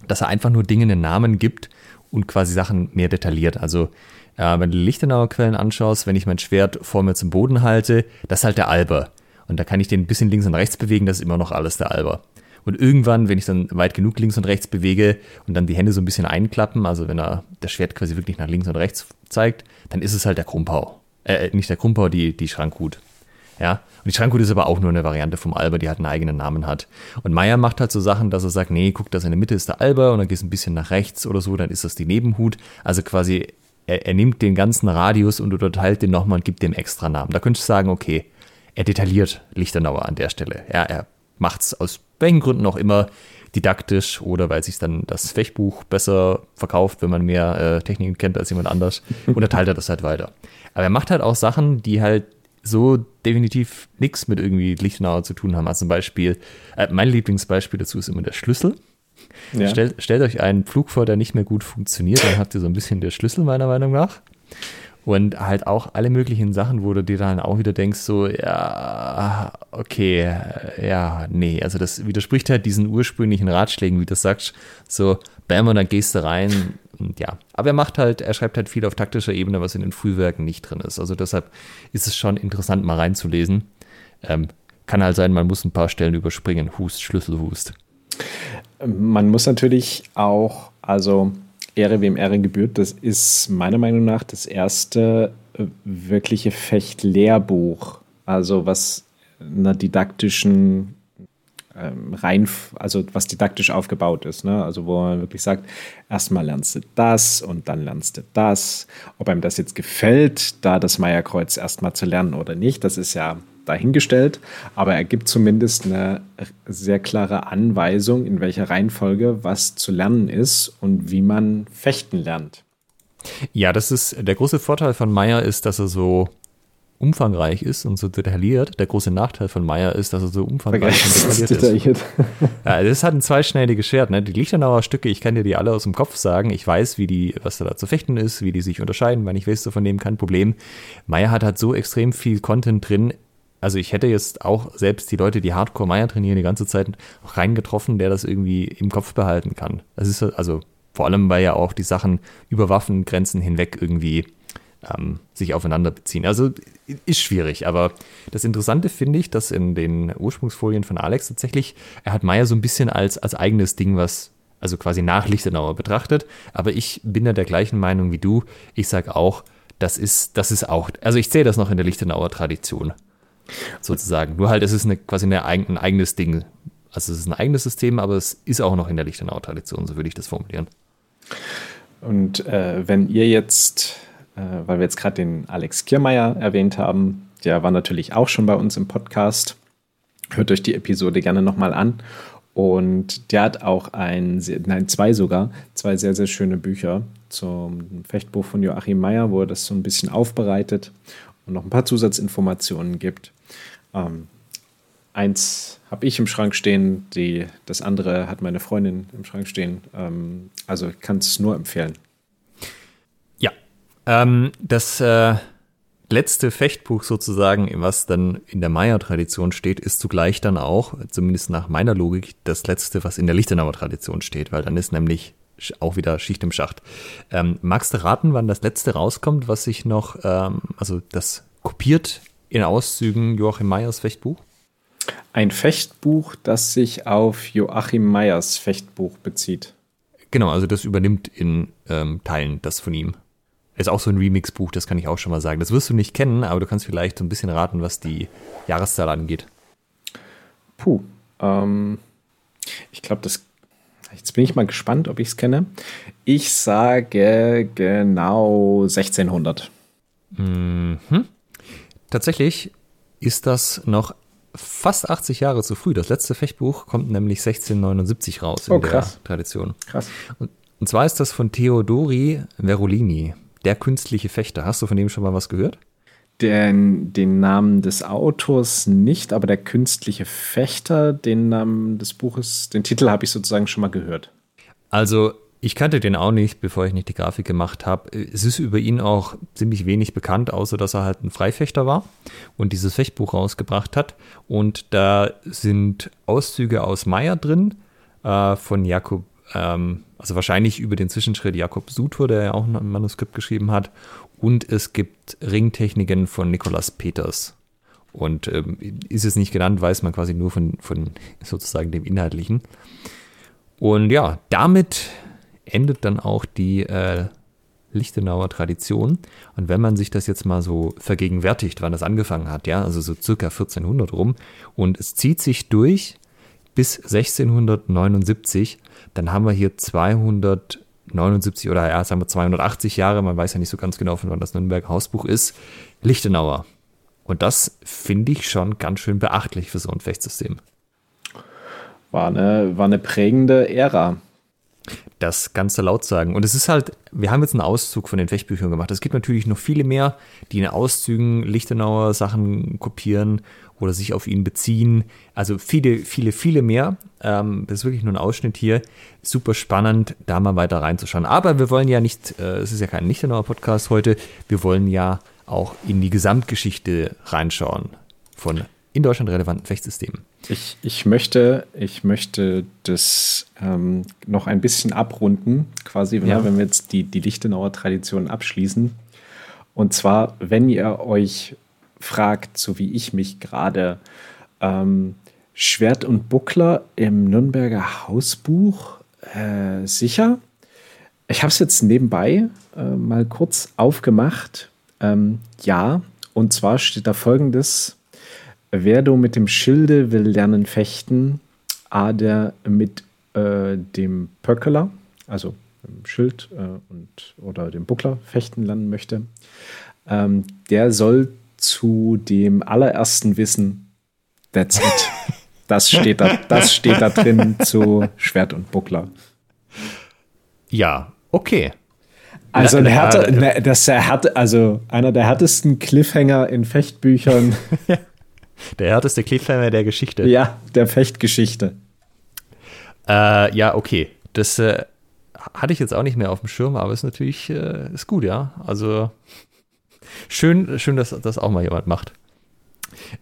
dass er einfach nur Dinge einen Namen gibt und quasi Sachen mehr detailliert. Also äh, wenn du Lichtenauer Quellen anschaust, wenn ich mein Schwert vor mir zum Boden halte, das ist halt der Alber. Und da kann ich den ein bisschen links und rechts bewegen, das ist immer noch alles der Alber. Und irgendwann, wenn ich dann weit genug links und rechts bewege und dann die Hände so ein bisschen einklappen, also wenn er das Schwert quasi wirklich nach links und rechts zeigt, dann ist es halt der Krumpau. Äh, nicht der Krumpau, die, die Schrankhut. Ja, und die Schrankhut ist aber auch nur eine Variante vom Alber, die halt einen eigenen Namen hat. Und Meier macht halt so Sachen, dass er sagt, nee, guck, das in der Mitte ist der Alber und dann gehst du ein bisschen nach rechts oder so, dann ist das die Nebenhut. Also quasi, er, er nimmt den ganzen Radius und unterteilt den nochmal und gibt dem extra Namen. Da könntest du sagen, okay, er detailliert Lichternauer an der Stelle. Ja, er macht es aus welchen Gründen auch immer didaktisch oder weil sich dann das Fechtbuch besser verkauft, wenn man mehr äh, Techniken kennt als jemand anders, unterteilt er das halt weiter. Aber er macht halt auch Sachen, die halt so definitiv nichts mit irgendwie Lichtenauer zu tun haben. Also zum Beispiel, äh, mein Lieblingsbeispiel dazu ist immer der Schlüssel. Ja. Stellt, stellt euch einen Flug vor, der nicht mehr gut funktioniert, dann habt ihr so ein bisschen der Schlüssel meiner Meinung nach. Und halt auch alle möglichen Sachen, wo du dir dann auch wieder denkst, so, ja, okay, ja, nee. Also das widerspricht halt diesen ursprünglichen Ratschlägen, wie du sagst, so, bam, und dann gehst du rein. Und ja, aber er macht halt, er schreibt halt viel auf taktischer Ebene, was in den Frühwerken nicht drin ist. Also deshalb ist es schon interessant, mal reinzulesen. Ähm, kann halt sein, man muss ein paar Stellen überspringen. Hust, Schlüsselhust. Man muss natürlich auch, also Ehre wem Ehre gebührt. Das ist meiner Meinung nach das erste äh, wirkliche Fechtlehrbuch. Also was einer didaktischen ähm, rein, also was didaktisch aufgebaut ist. Ne? Also wo man wirklich sagt, erstmal lernst du das und dann lernst du das. Ob einem das jetzt gefällt, da das Meierkreuz erstmal zu lernen oder nicht, das ist ja dahingestellt, aber er gibt zumindest eine sehr klare Anweisung, in welcher Reihenfolge was zu lernen ist und wie man fechten lernt. Ja, das ist der große Vorteil von Meyer ist, dass er so umfangreich ist und so detailliert. Der große Nachteil von Meyer ist, dass er so umfangreich und detailliert, detailliert. ist. ja, das hat ein zweischneidiges Schwert. Ne? Die Lichtenauer Stücke, ich kann dir die alle aus dem Kopf sagen. Ich weiß, wie die, was da zu fechten ist, wie die sich unterscheiden, wann ich weiß von dem kein Problem. Meyer hat halt so extrem viel Content drin also ich hätte jetzt auch selbst die Leute, die Hardcore Meier trainieren, die ganze Zeit reingetroffen, der das irgendwie im Kopf behalten kann. Das ist also Vor allem, weil ja auch die Sachen über Waffengrenzen hinweg irgendwie ähm, sich aufeinander beziehen. Also ist schwierig, aber das Interessante finde ich, dass in den Ursprungsfolien von Alex tatsächlich, er hat Meyer so ein bisschen als, als eigenes Ding, was also quasi nach Lichtenauer betrachtet, aber ich bin da der gleichen Meinung wie du. Ich sage auch, das ist, das ist auch, also ich sehe das noch in der Lichtenauer Tradition sozusagen. Nur halt, es ist eine, quasi eine, ein eigenes Ding. Also es ist ein eigenes System, aber es ist auch noch in der Lichtenauer Tradition, so würde ich das formulieren. Und äh, wenn ihr jetzt äh, weil wir jetzt gerade den Alex Kiermeier erwähnt haben. Der war natürlich auch schon bei uns im Podcast. Hört euch die Episode gerne nochmal an. Und der hat auch ein, nein, zwei sogar, zwei sehr, sehr schöne Bücher zum Fechtbuch von Joachim Meyer, wo er das so ein bisschen aufbereitet und noch ein paar Zusatzinformationen gibt. Ähm, eins habe ich im Schrank stehen, die, das andere hat meine Freundin im Schrank stehen. Ähm, also kann es nur empfehlen. Ähm, das äh, letzte Fechtbuch sozusagen, was dann in der Maya-Tradition steht, ist zugleich dann auch, zumindest nach meiner Logik, das letzte, was in der Lichtenauer Tradition steht, weil dann ist nämlich auch wieder Schicht im Schacht. Ähm, magst du raten, wann das letzte rauskommt, was sich noch, ähm, also das kopiert in Auszügen Joachim Meyers Fechtbuch? Ein Fechtbuch, das sich auf Joachim Meyers Fechtbuch bezieht. Genau, also das übernimmt in ähm, Teilen das von ihm. Ist auch so ein Remix-Buch, das kann ich auch schon mal sagen. Das wirst du nicht kennen, aber du kannst vielleicht so ein bisschen raten, was die Jahreszahl angeht. Puh. Ähm, ich glaube, das. Jetzt bin ich mal gespannt, ob ich es kenne. Ich sage genau 1600. Mhm. Tatsächlich ist das noch fast 80 Jahre zu früh. Das letzte Fechtbuch kommt nämlich 1679 raus in oh, der Tradition. Krass. Und, und zwar ist das von Theodori Verolini. Der künstliche Fechter. Hast du von dem schon mal was gehört? Den, den Namen des Autors nicht, aber der künstliche Fechter, den Namen des Buches, den Titel habe ich sozusagen schon mal gehört. Also, ich kannte den auch nicht, bevor ich nicht die Grafik gemacht habe. Es ist über ihn auch ziemlich wenig bekannt, außer dass er halt ein Freifechter war und dieses Fechtbuch rausgebracht hat. Und da sind Auszüge aus Meyer drin, äh, von Jakob ähm, also wahrscheinlich über den Zwischenschritt Jakob Sutor, der ja auch ein Manuskript geschrieben hat. Und es gibt Ringtechniken von Nikolaus Peters. Und ähm, ist es nicht genannt, weiß man quasi nur von, von sozusagen dem Inhaltlichen. Und ja, damit endet dann auch die äh, Lichtenauer Tradition. Und wenn man sich das jetzt mal so vergegenwärtigt, wann das angefangen hat, ja, also so circa 1400 rum, und es zieht sich durch bis 1679, dann haben wir hier 279 oder ja, sagen wir 280 Jahre, man weiß ja nicht so ganz genau, von wann das Nürnberger Hausbuch ist, Lichtenauer. Und das finde ich schon ganz schön beachtlich für so ein Fechtsystem. War eine, war eine prägende Ära. Das kannst du laut sagen. Und es ist halt, wir haben jetzt einen Auszug von den Fechtbüchern gemacht. Es gibt natürlich noch viele mehr, die in Auszügen Lichtenauer Sachen kopieren oder sich auf ihn beziehen. Also viele, viele, viele mehr. Ähm, das ist wirklich nur ein Ausschnitt hier. Super spannend, da mal weiter reinzuschauen. Aber wir wollen ja nicht, äh, es ist ja kein Lichtenauer Podcast heute, wir wollen ja auch in die Gesamtgeschichte reinschauen von in Deutschland relevanten Fechtsystemen. Ich, ich, möchte, ich möchte das ähm, noch ein bisschen abrunden, quasi, ja. ne, wenn wir jetzt die, die Lichtenauer Tradition abschließen. Und zwar, wenn ihr euch fragt, so wie ich mich gerade, ähm, Schwert und Buckler im Nürnberger Hausbuch, äh, sicher. Ich habe es jetzt nebenbei äh, mal kurz aufgemacht. Ähm, ja, und zwar steht da folgendes: Wer du mit dem Schilde will lernen fechten, Ader mit äh, dem Pöckeler, also dem Schild äh, und, oder dem Buckler fechten lernen möchte, ähm, der soll zu dem allerersten Wissen. That's it. Das steht da, das steht da drin zu Schwert und Buckler. Ja, okay. Also ein härter, ne, das ist der härte, also einer der härtesten Cliffhanger in Fechtbüchern. der härteste Cliffhanger der Geschichte. Ja, der Fechtgeschichte. Äh, ja, okay. Das äh, hatte ich jetzt auch nicht mehr auf dem Schirm, aber ist natürlich äh, ist gut, ja. Also Schön, schön, dass das auch mal jemand macht.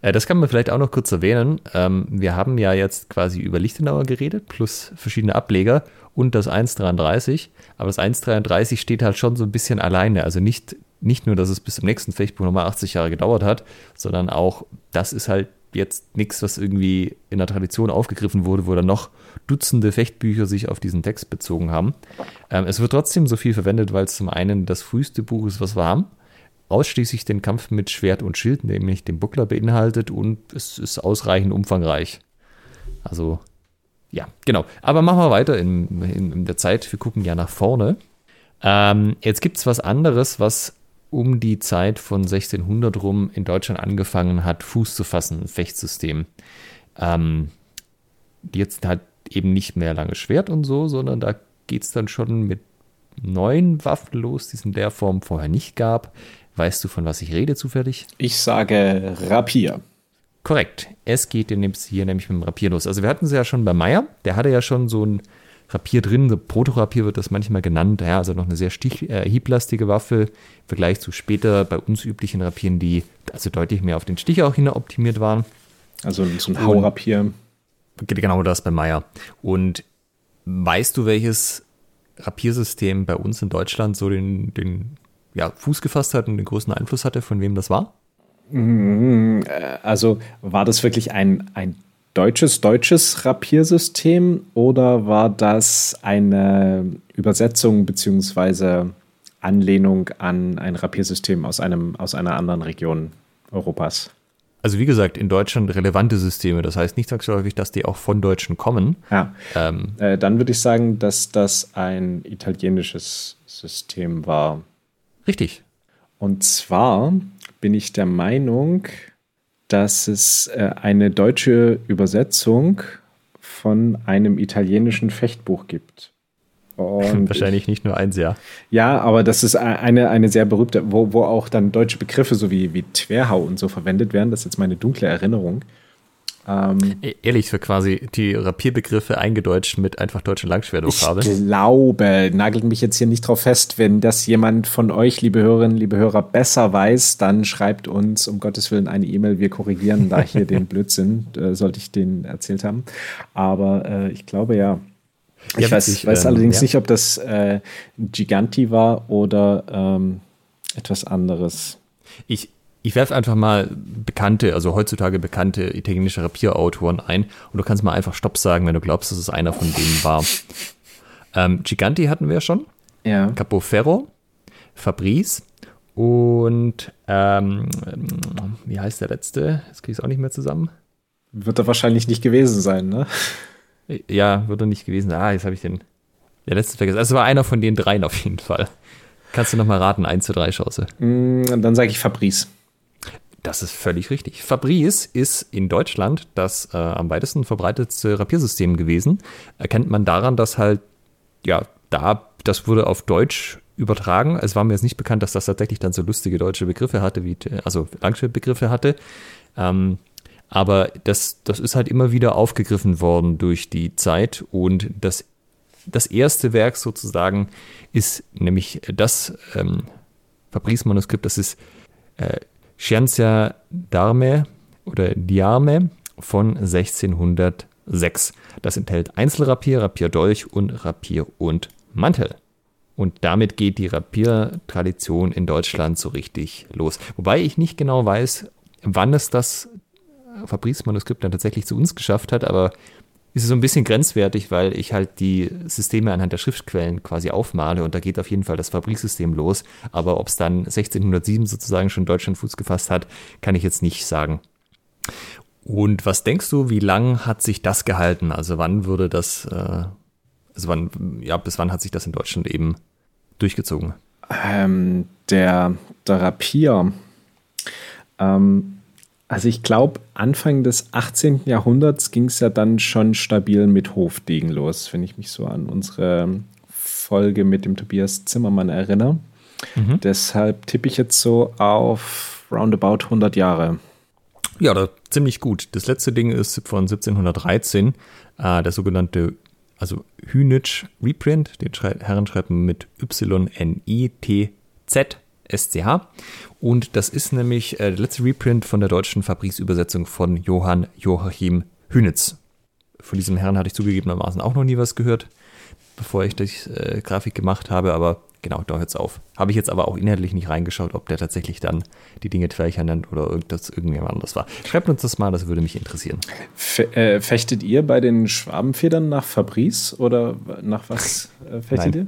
Äh, das kann man vielleicht auch noch kurz erwähnen. Ähm, wir haben ja jetzt quasi über Lichtenauer geredet, plus verschiedene Ableger. und das 1,33. Aber das 1,33 steht halt schon so ein bisschen alleine. Also nicht, nicht nur, dass es bis zum nächsten Fechtbuch nochmal 80 Jahre gedauert hat, sondern auch, das ist halt jetzt nichts, was irgendwie in der Tradition aufgegriffen wurde, wo dann noch Dutzende Fechtbücher sich auf diesen Text bezogen haben. Ähm, es wird trotzdem so viel verwendet, weil es zum einen das früheste Buch ist, was wir haben, ausschließlich den Kampf mit Schwert und Schild, nämlich den Buckler beinhaltet und es ist ausreichend umfangreich. Also, ja, genau. Aber machen wir weiter in, in, in der Zeit. Wir gucken ja nach vorne. Ähm, jetzt gibt es was anderes, was um die Zeit von 1600 rum in Deutschland angefangen hat, Fuß zu fassen, ein Fechtsystem. Ähm, jetzt halt eben nicht mehr lange Schwert und so, sondern da geht es dann schon mit neuen Waffen los, die es in der Form vorher nicht gab. Weißt du, von was ich rede zufällig? Ich sage Rapier. Korrekt. Es geht hier nämlich mit dem Rapier los. Also wir hatten sie ja schon bei Meier. Der hatte ja schon so ein Rapier drin. So Protorapier wird das manchmal genannt. Ja, also noch eine sehr stich, äh, hieblastige Waffe im Vergleich zu später bei uns üblichen Rapieren, die also deutlich mehr auf den Stich auch hin optimiert waren. Also so ein Haurapier. Genau das bei Meier. Und weißt du, welches Rapiersystem bei uns in Deutschland so den, den ja, Fuß gefasst hat und den größten Einfluss hatte, von wem das war? Mhm, äh, also war das wirklich ein, ein deutsches, deutsches Rapiersystem oder war das eine Übersetzung bzw. Anlehnung an ein Rapiersystem aus, einem, aus einer anderen Region Europas? Also wie gesagt, in Deutschland relevante Systeme. Das heißt nicht zwangsläufig, dass die auch von Deutschen kommen. Ja. Ähm, äh, dann würde ich sagen, dass das ein italienisches System war. Richtig. Und zwar bin ich der Meinung, dass es äh, eine deutsche Übersetzung von einem italienischen Fechtbuch gibt. Und Wahrscheinlich ich, nicht nur eins, ja. Ja, aber das ist eine, eine sehr berühmte, wo, wo auch dann deutsche Begriffe so wie, wie Twerhau und so verwendet werden. Das ist jetzt meine dunkle Erinnerung. Ähm, e-, Ehrlich, für quasi die Rapierbegriffe eingedeutscht mit einfach deutschen Langschwertvokabeln. Ich glaube, nagelt mich jetzt hier nicht drauf fest, wenn das jemand von euch, liebe Hörerinnen, liebe Hörer, besser weiß, dann schreibt uns um Gottes Willen eine E-Mail. Wir korrigieren da hier den Blödsinn, äh, sollte ich den erzählt haben. Aber äh, ich glaube ja. Ich ja, weiß, ich, weiß ähm, allerdings ja. nicht, ob das äh, Giganti war oder ähm, etwas anderes. Ich, ich werfe einfach mal bekannte, also heutzutage bekannte italienische Rapierautoren ein und du kannst mal einfach Stopp sagen, wenn du glaubst, dass es einer von denen war. Ähm, Giganti hatten wir schon. Ja. Capoferro, Fabrice und ähm, wie heißt der letzte? Jetzt kriege ich es auch nicht mehr zusammen. Wird er wahrscheinlich nicht gewesen sein, ne? Ja, wird er nicht gewesen sein. Ah, jetzt habe ich den der letzte vergessen. Also war einer von den dreien auf jeden Fall. Kannst du noch mal raten, 1 zu 3 Chance? Mm, dann sage ich Fabrice. Das ist völlig richtig. Fabrice ist in Deutschland das äh, am weitesten verbreitetste Rapiersystem gewesen. Erkennt man daran, dass halt, ja, da, das wurde auf Deutsch übertragen. Es war mir jetzt nicht bekannt, dass das tatsächlich dann so lustige deutsche Begriffe hatte, wie, also Langschwertbegriffe hatte. Ähm, aber das, das ist halt immer wieder aufgegriffen worden durch die Zeit und das, das erste Werk sozusagen ist nämlich das ähm, Fabrice-Manuskript, das ist äh, Scienza d'Arme oder Diarme von 1606. Das enthält Einzelrapier, Rapierdolch und Rapier und Mantel. Und damit geht die Rapiertradition in Deutschland so richtig los. Wobei ich nicht genau weiß, wann es das Fabrice-Manuskript dann tatsächlich zu uns geschafft hat, aber ist so ein bisschen grenzwertig, weil ich halt die Systeme anhand der Schriftquellen quasi aufmale und da geht auf jeden Fall das Fabriksystem los. Aber ob es dann 1607 sozusagen schon Deutschland Fuß gefasst hat, kann ich jetzt nicht sagen. Und was denkst du, wie lang hat sich das gehalten? Also wann würde das, äh, also wann, ja, bis wann hat sich das in Deutschland eben durchgezogen? Ähm, der, der Rapier, ähm, also ich glaube, Anfang des 18. Jahrhunderts ging es ja dann schon stabil mit Hofdegen los, wenn ich mich so an unsere Folge mit dem Tobias Zimmermann erinnere. Mhm. Deshalb tippe ich jetzt so auf roundabout 100 Jahre. Ja, da, ziemlich gut. Das letzte Ding ist von 1713, äh, der sogenannte also Hünitsch Reprint, den Herren schreiben mit Y-N-I-T-Z SCH. Und das ist nämlich äh, der letzte Reprint von der deutschen Fabriksübersetzung von Johann Joachim Hünitz. Von diesem Herrn hatte ich zugegebenermaßen auch noch nie was gehört. bevor ich die äh, Grafik gemacht habe, aber genau, da hört es auf. Habe ich jetzt aber auch inhaltlich nicht reingeschaut, ob der tatsächlich dann die Dinge Twercher nennt oder irgendwas irgendjemand anders war. Schreibt uns das mal, das würde mich interessieren. Fe äh, fechtet ihr bei den Schwabenfedern nach Fabrice oder nach was äh, fechtet Nein. ihr?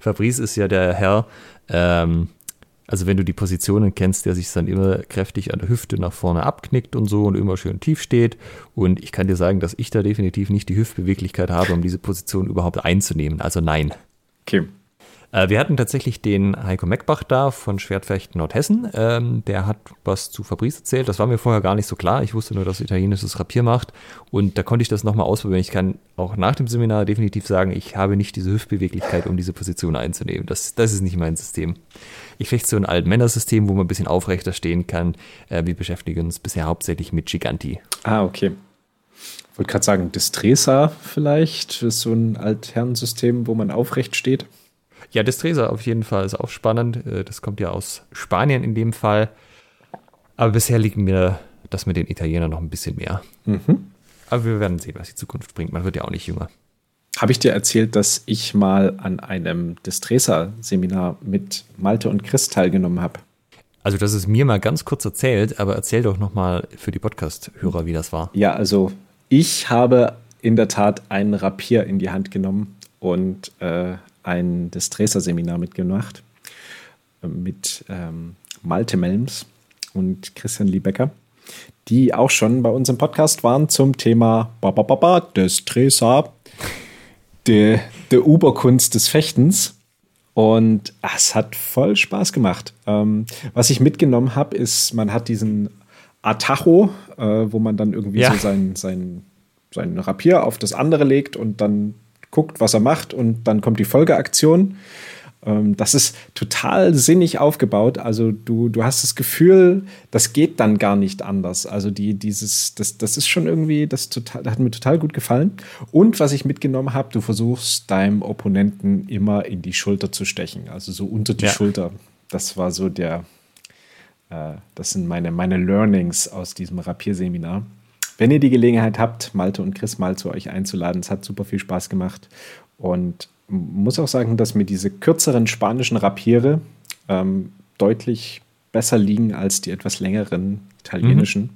Fabrice ist ja der Herr, ähm, also wenn du die Positionen kennst, der sich dann immer kräftig an der Hüfte nach vorne abknickt und so und immer schön tief steht. Und ich kann dir sagen, dass ich da definitiv nicht die Hüftbeweglichkeit habe, um diese Position überhaupt einzunehmen. Also nein. Okay. Äh, wir hatten tatsächlich den Heiko Meckbach da von Schwertfechten Nordhessen. Ähm, der hat was zu Fabrice erzählt. Das war mir vorher gar nicht so klar. Ich wusste nur, dass italienisches Rapier macht. Und da konnte ich das nochmal ausprobieren. Ich kann auch nach dem Seminar definitiv sagen, ich habe nicht diese Hüftbeweglichkeit, um diese Position einzunehmen. Das, das ist nicht mein System. Ich fechte so ein Altmännersystem, wo man ein bisschen aufrechter stehen kann. Äh, wir beschäftigen uns bisher hauptsächlich mit Giganti. Ah, okay. Ich wollte gerade sagen, Destresa vielleicht, ist so ein Altherrensystem, wo man aufrecht steht. Ja, Destresa auf jeden Fall ist auch spannend. Äh, das kommt ja aus Spanien in dem Fall. Aber bisher liegt mir das mit den Italienern noch ein bisschen mehr. Mhm. Aber wir werden sehen, was die Zukunft bringt. Man wird ja auch nicht jünger. Habe ich dir erzählt, dass ich mal an einem Destresa-Seminar mit Malte und Chris teilgenommen habe? Also das ist mir mal ganz kurz erzählt, aber erzähl doch nochmal für die Podcast-Hörer, wie das war. Ja, also ich habe in der Tat einen Rapier in die Hand genommen und äh, ein Destreser-Seminar mitgemacht äh, mit ähm, Malte Melms und Christian Liebecker, die auch schon bei uns im Podcast waren zum Thema Destreser, der, der Uberkunst des Fechtens. Und es hat voll Spaß gemacht. Ähm, was ich mitgenommen habe, ist, man hat diesen Atacho, äh, wo man dann irgendwie ja. so sein, sein, sein Rapier auf das andere legt und dann guckt, was er macht und dann kommt die Folgeaktion. Ähm, das ist total sinnig aufgebaut. Also du, du hast das Gefühl, das geht dann gar nicht anders. Also die, dieses, das, das ist schon irgendwie, das, total, das hat mir total gut gefallen. Und was ich mitgenommen habe, du versuchst deinem Opponenten immer in die Schulter zu stechen, also so unter die ja. Schulter. Das war so der, äh, das sind meine, meine Learnings aus diesem Rapierseminar. Wenn ihr die Gelegenheit habt, Malte und Chris mal zu euch einzuladen, es hat super viel Spaß gemacht. Und muss auch sagen, dass mir diese kürzeren spanischen Rapiere ähm, deutlich besser liegen als die etwas längeren italienischen. Mhm.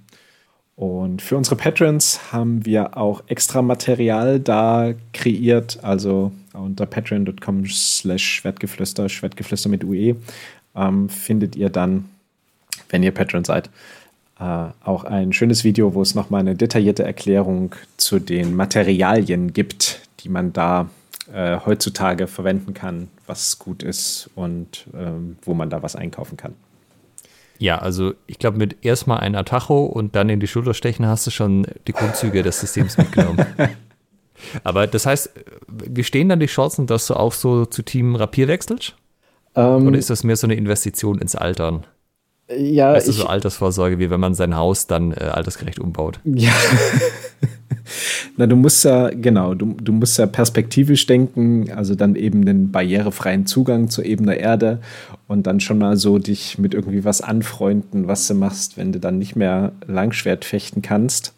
Und für unsere Patrons haben wir auch extra Material da kreiert, also unter patreon.com slash Schwertgeflüster, Schwertgeflüster mit UE, ähm, findet ihr dann, wenn ihr Patron seid, äh, auch ein schönes Video, wo es nochmal eine detaillierte Erklärung zu den Materialien gibt, die man da äh, heutzutage verwenden kann, was gut ist und ähm, wo man da was einkaufen kann. Ja, also ich glaube, mit erstmal ein Atacho und dann in die Schulter stechen hast du schon die Grundzüge des Systems mitgenommen. Aber das heißt, wie stehen dann die Chancen, dass du auch so zu Team Rapier wechselst? Ähm, Oder ist das mehr so eine Investition ins Altern? Ja, das ist so Altersvorsorge, wie wenn man sein Haus dann äh, altersgerecht umbaut. Ja. Na, du musst ja, genau, du, du musst ja perspektivisch denken, also dann eben den barrierefreien Zugang zur Ebene Erde und dann schon mal so dich mit irgendwie was anfreunden, was du machst, wenn du dann nicht mehr Langschwert fechten kannst.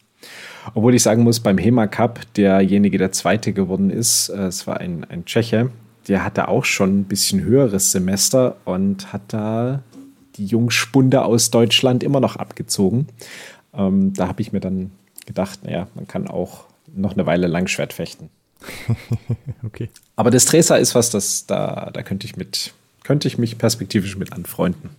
Obwohl ich sagen muss, beim HEMA Cup, derjenige, der Zweite geworden ist, äh, es war ein, ein Tscheche, der hatte auch schon ein bisschen höheres Semester und hat da die Jungspunde aus Deutschland immer noch abgezogen. Ähm, da habe ich mir dann gedacht, naja, man kann auch noch eine Weile Langschwert fechten. okay. Aber das Dresser ist was, das da, da könnte ich mit, könnte ich mich perspektivisch mit anfreunden.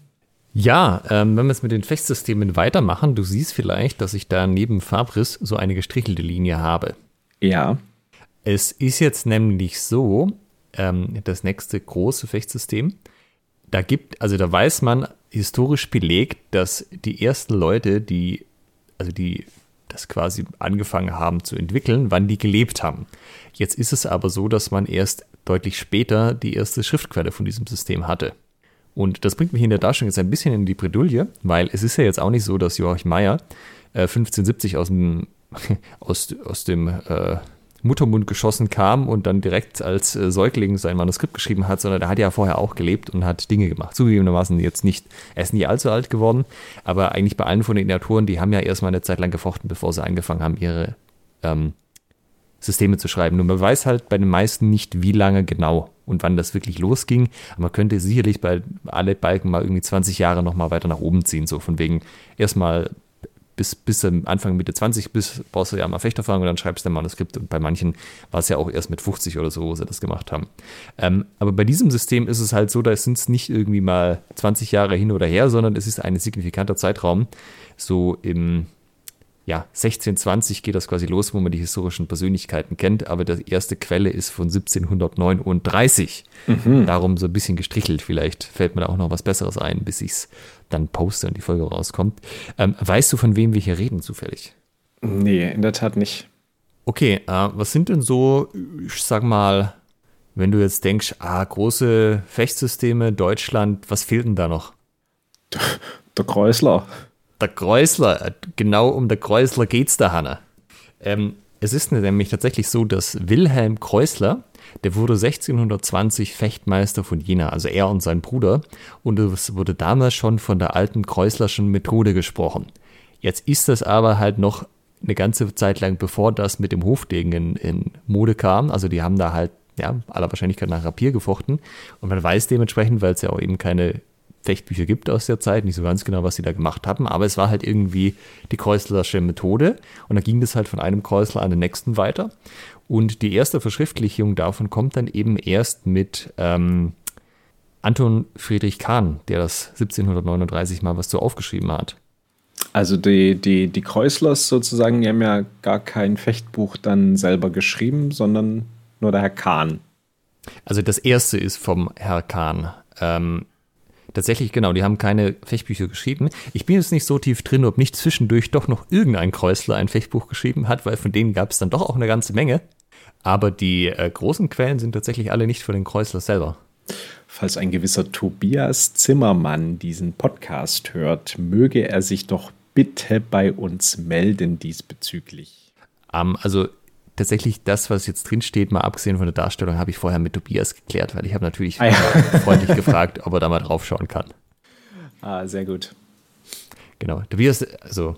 Ja, ähm, wenn wir es mit den Fechtsystemen weitermachen, du siehst vielleicht, dass ich da neben Fabris so eine gestrichelte Linie habe. Ja. Es ist jetzt nämlich so, ähm, das nächste große Fechtsystem, da gibt, also da weiß man historisch belegt, dass die ersten Leute, die, also die das quasi angefangen haben zu entwickeln, wann die gelebt haben. Jetzt ist es aber so, dass man erst deutlich später die erste Schriftquelle von diesem System hatte. Und das bringt mich in der Darstellung jetzt ein bisschen in die Bredouille, weil es ist ja jetzt auch nicht so, dass Joachim Meyer äh, 1570 aus dem, aus, aus dem äh, Muttermund geschossen kam und dann direkt als äh, Säugling sein Manuskript geschrieben hat, sondern er hat ja vorher auch gelebt und hat Dinge gemacht. Zugegebenermaßen jetzt nicht, er ist nie allzu alt geworden, aber eigentlich bei allen von den Autoren, die haben ja erstmal eine Zeit lang gefochten, bevor sie angefangen haben, ihre, ähm, Systeme zu schreiben. Nur man weiß halt bei den meisten nicht, wie lange genau und wann das wirklich losging. Aber man könnte sicherlich bei alle Balken mal irgendwie 20 Jahre nochmal weiter nach oben ziehen. So von wegen erstmal bis, bis Anfang Mitte 20 bist, brauchst du ja mal Fechterfahrung und dann schreibst du ein Manuskript. Und bei manchen war es ja auch erst mit 50 oder so, wo sie das gemacht haben. Ähm, aber bei diesem System ist es halt so, da sind es nicht irgendwie mal 20 Jahre hin oder her, sondern es ist ein signifikanter Zeitraum. So im ja, 1620 geht das quasi los, wo man die historischen Persönlichkeiten kennt, aber die erste Quelle ist von 1739. Mhm. Darum so ein bisschen gestrichelt. Vielleicht fällt mir da auch noch was Besseres ein, bis ich es dann poste und die Folge rauskommt. Ähm, weißt du, von wem wir hier reden, zufällig? Nee, in der Tat nicht. Okay, äh, was sind denn so, ich sag mal, wenn du jetzt denkst, ah, große Fechtsysteme, Deutschland, was fehlt denn da noch? Der Kreuzler der Kreuzler, genau um der Kreuzler geht's da, Hanna. Ähm, es ist nämlich tatsächlich so, dass Wilhelm Kreuzler, der wurde 1620 Fechtmeister von Jena, also er und sein Bruder, und es wurde damals schon von der alten Kreuzlerschen Methode gesprochen. Jetzt ist das aber halt noch eine ganze Zeit lang, bevor das mit dem Hofdegen in, in Mode kam. Also die haben da halt ja, aller Wahrscheinlichkeit nach Rapier gefochten. Und man weiß dementsprechend, weil es ja auch eben keine Fechtbücher gibt aus der Zeit, nicht so ganz genau, was sie da gemacht haben, aber es war halt irgendwie die Kreuzlersche Methode und da ging das halt von einem Kreuzler an den nächsten weiter. Und die erste Verschriftlichung davon kommt dann eben erst mit ähm, Anton Friedrich Kahn, der das 1739 mal was so aufgeschrieben hat. Also die, die, die Kreuzlers sozusagen, die haben ja gar kein Fechtbuch dann selber geschrieben, sondern nur der Herr Kahn. Also das erste ist vom Herr Kahn. Ähm, Tatsächlich, genau, die haben keine Fechtbücher geschrieben. Ich bin jetzt nicht so tief drin, ob nicht zwischendurch doch noch irgendein Kreuzler ein Fechtbuch geschrieben hat, weil von denen gab es dann doch auch eine ganze Menge. Aber die äh, großen Quellen sind tatsächlich alle nicht für den Kreuzler selber. Falls ein gewisser Tobias Zimmermann diesen Podcast hört, möge er sich doch bitte bei uns melden diesbezüglich. Um, also tatsächlich das, was jetzt drin steht, mal abgesehen von der Darstellung, habe ich vorher mit Tobias geklärt, weil ich habe natürlich ah, ja. freundlich gefragt, ob er da mal drauf schauen kann. Ah, sehr gut. Genau. Tobias, also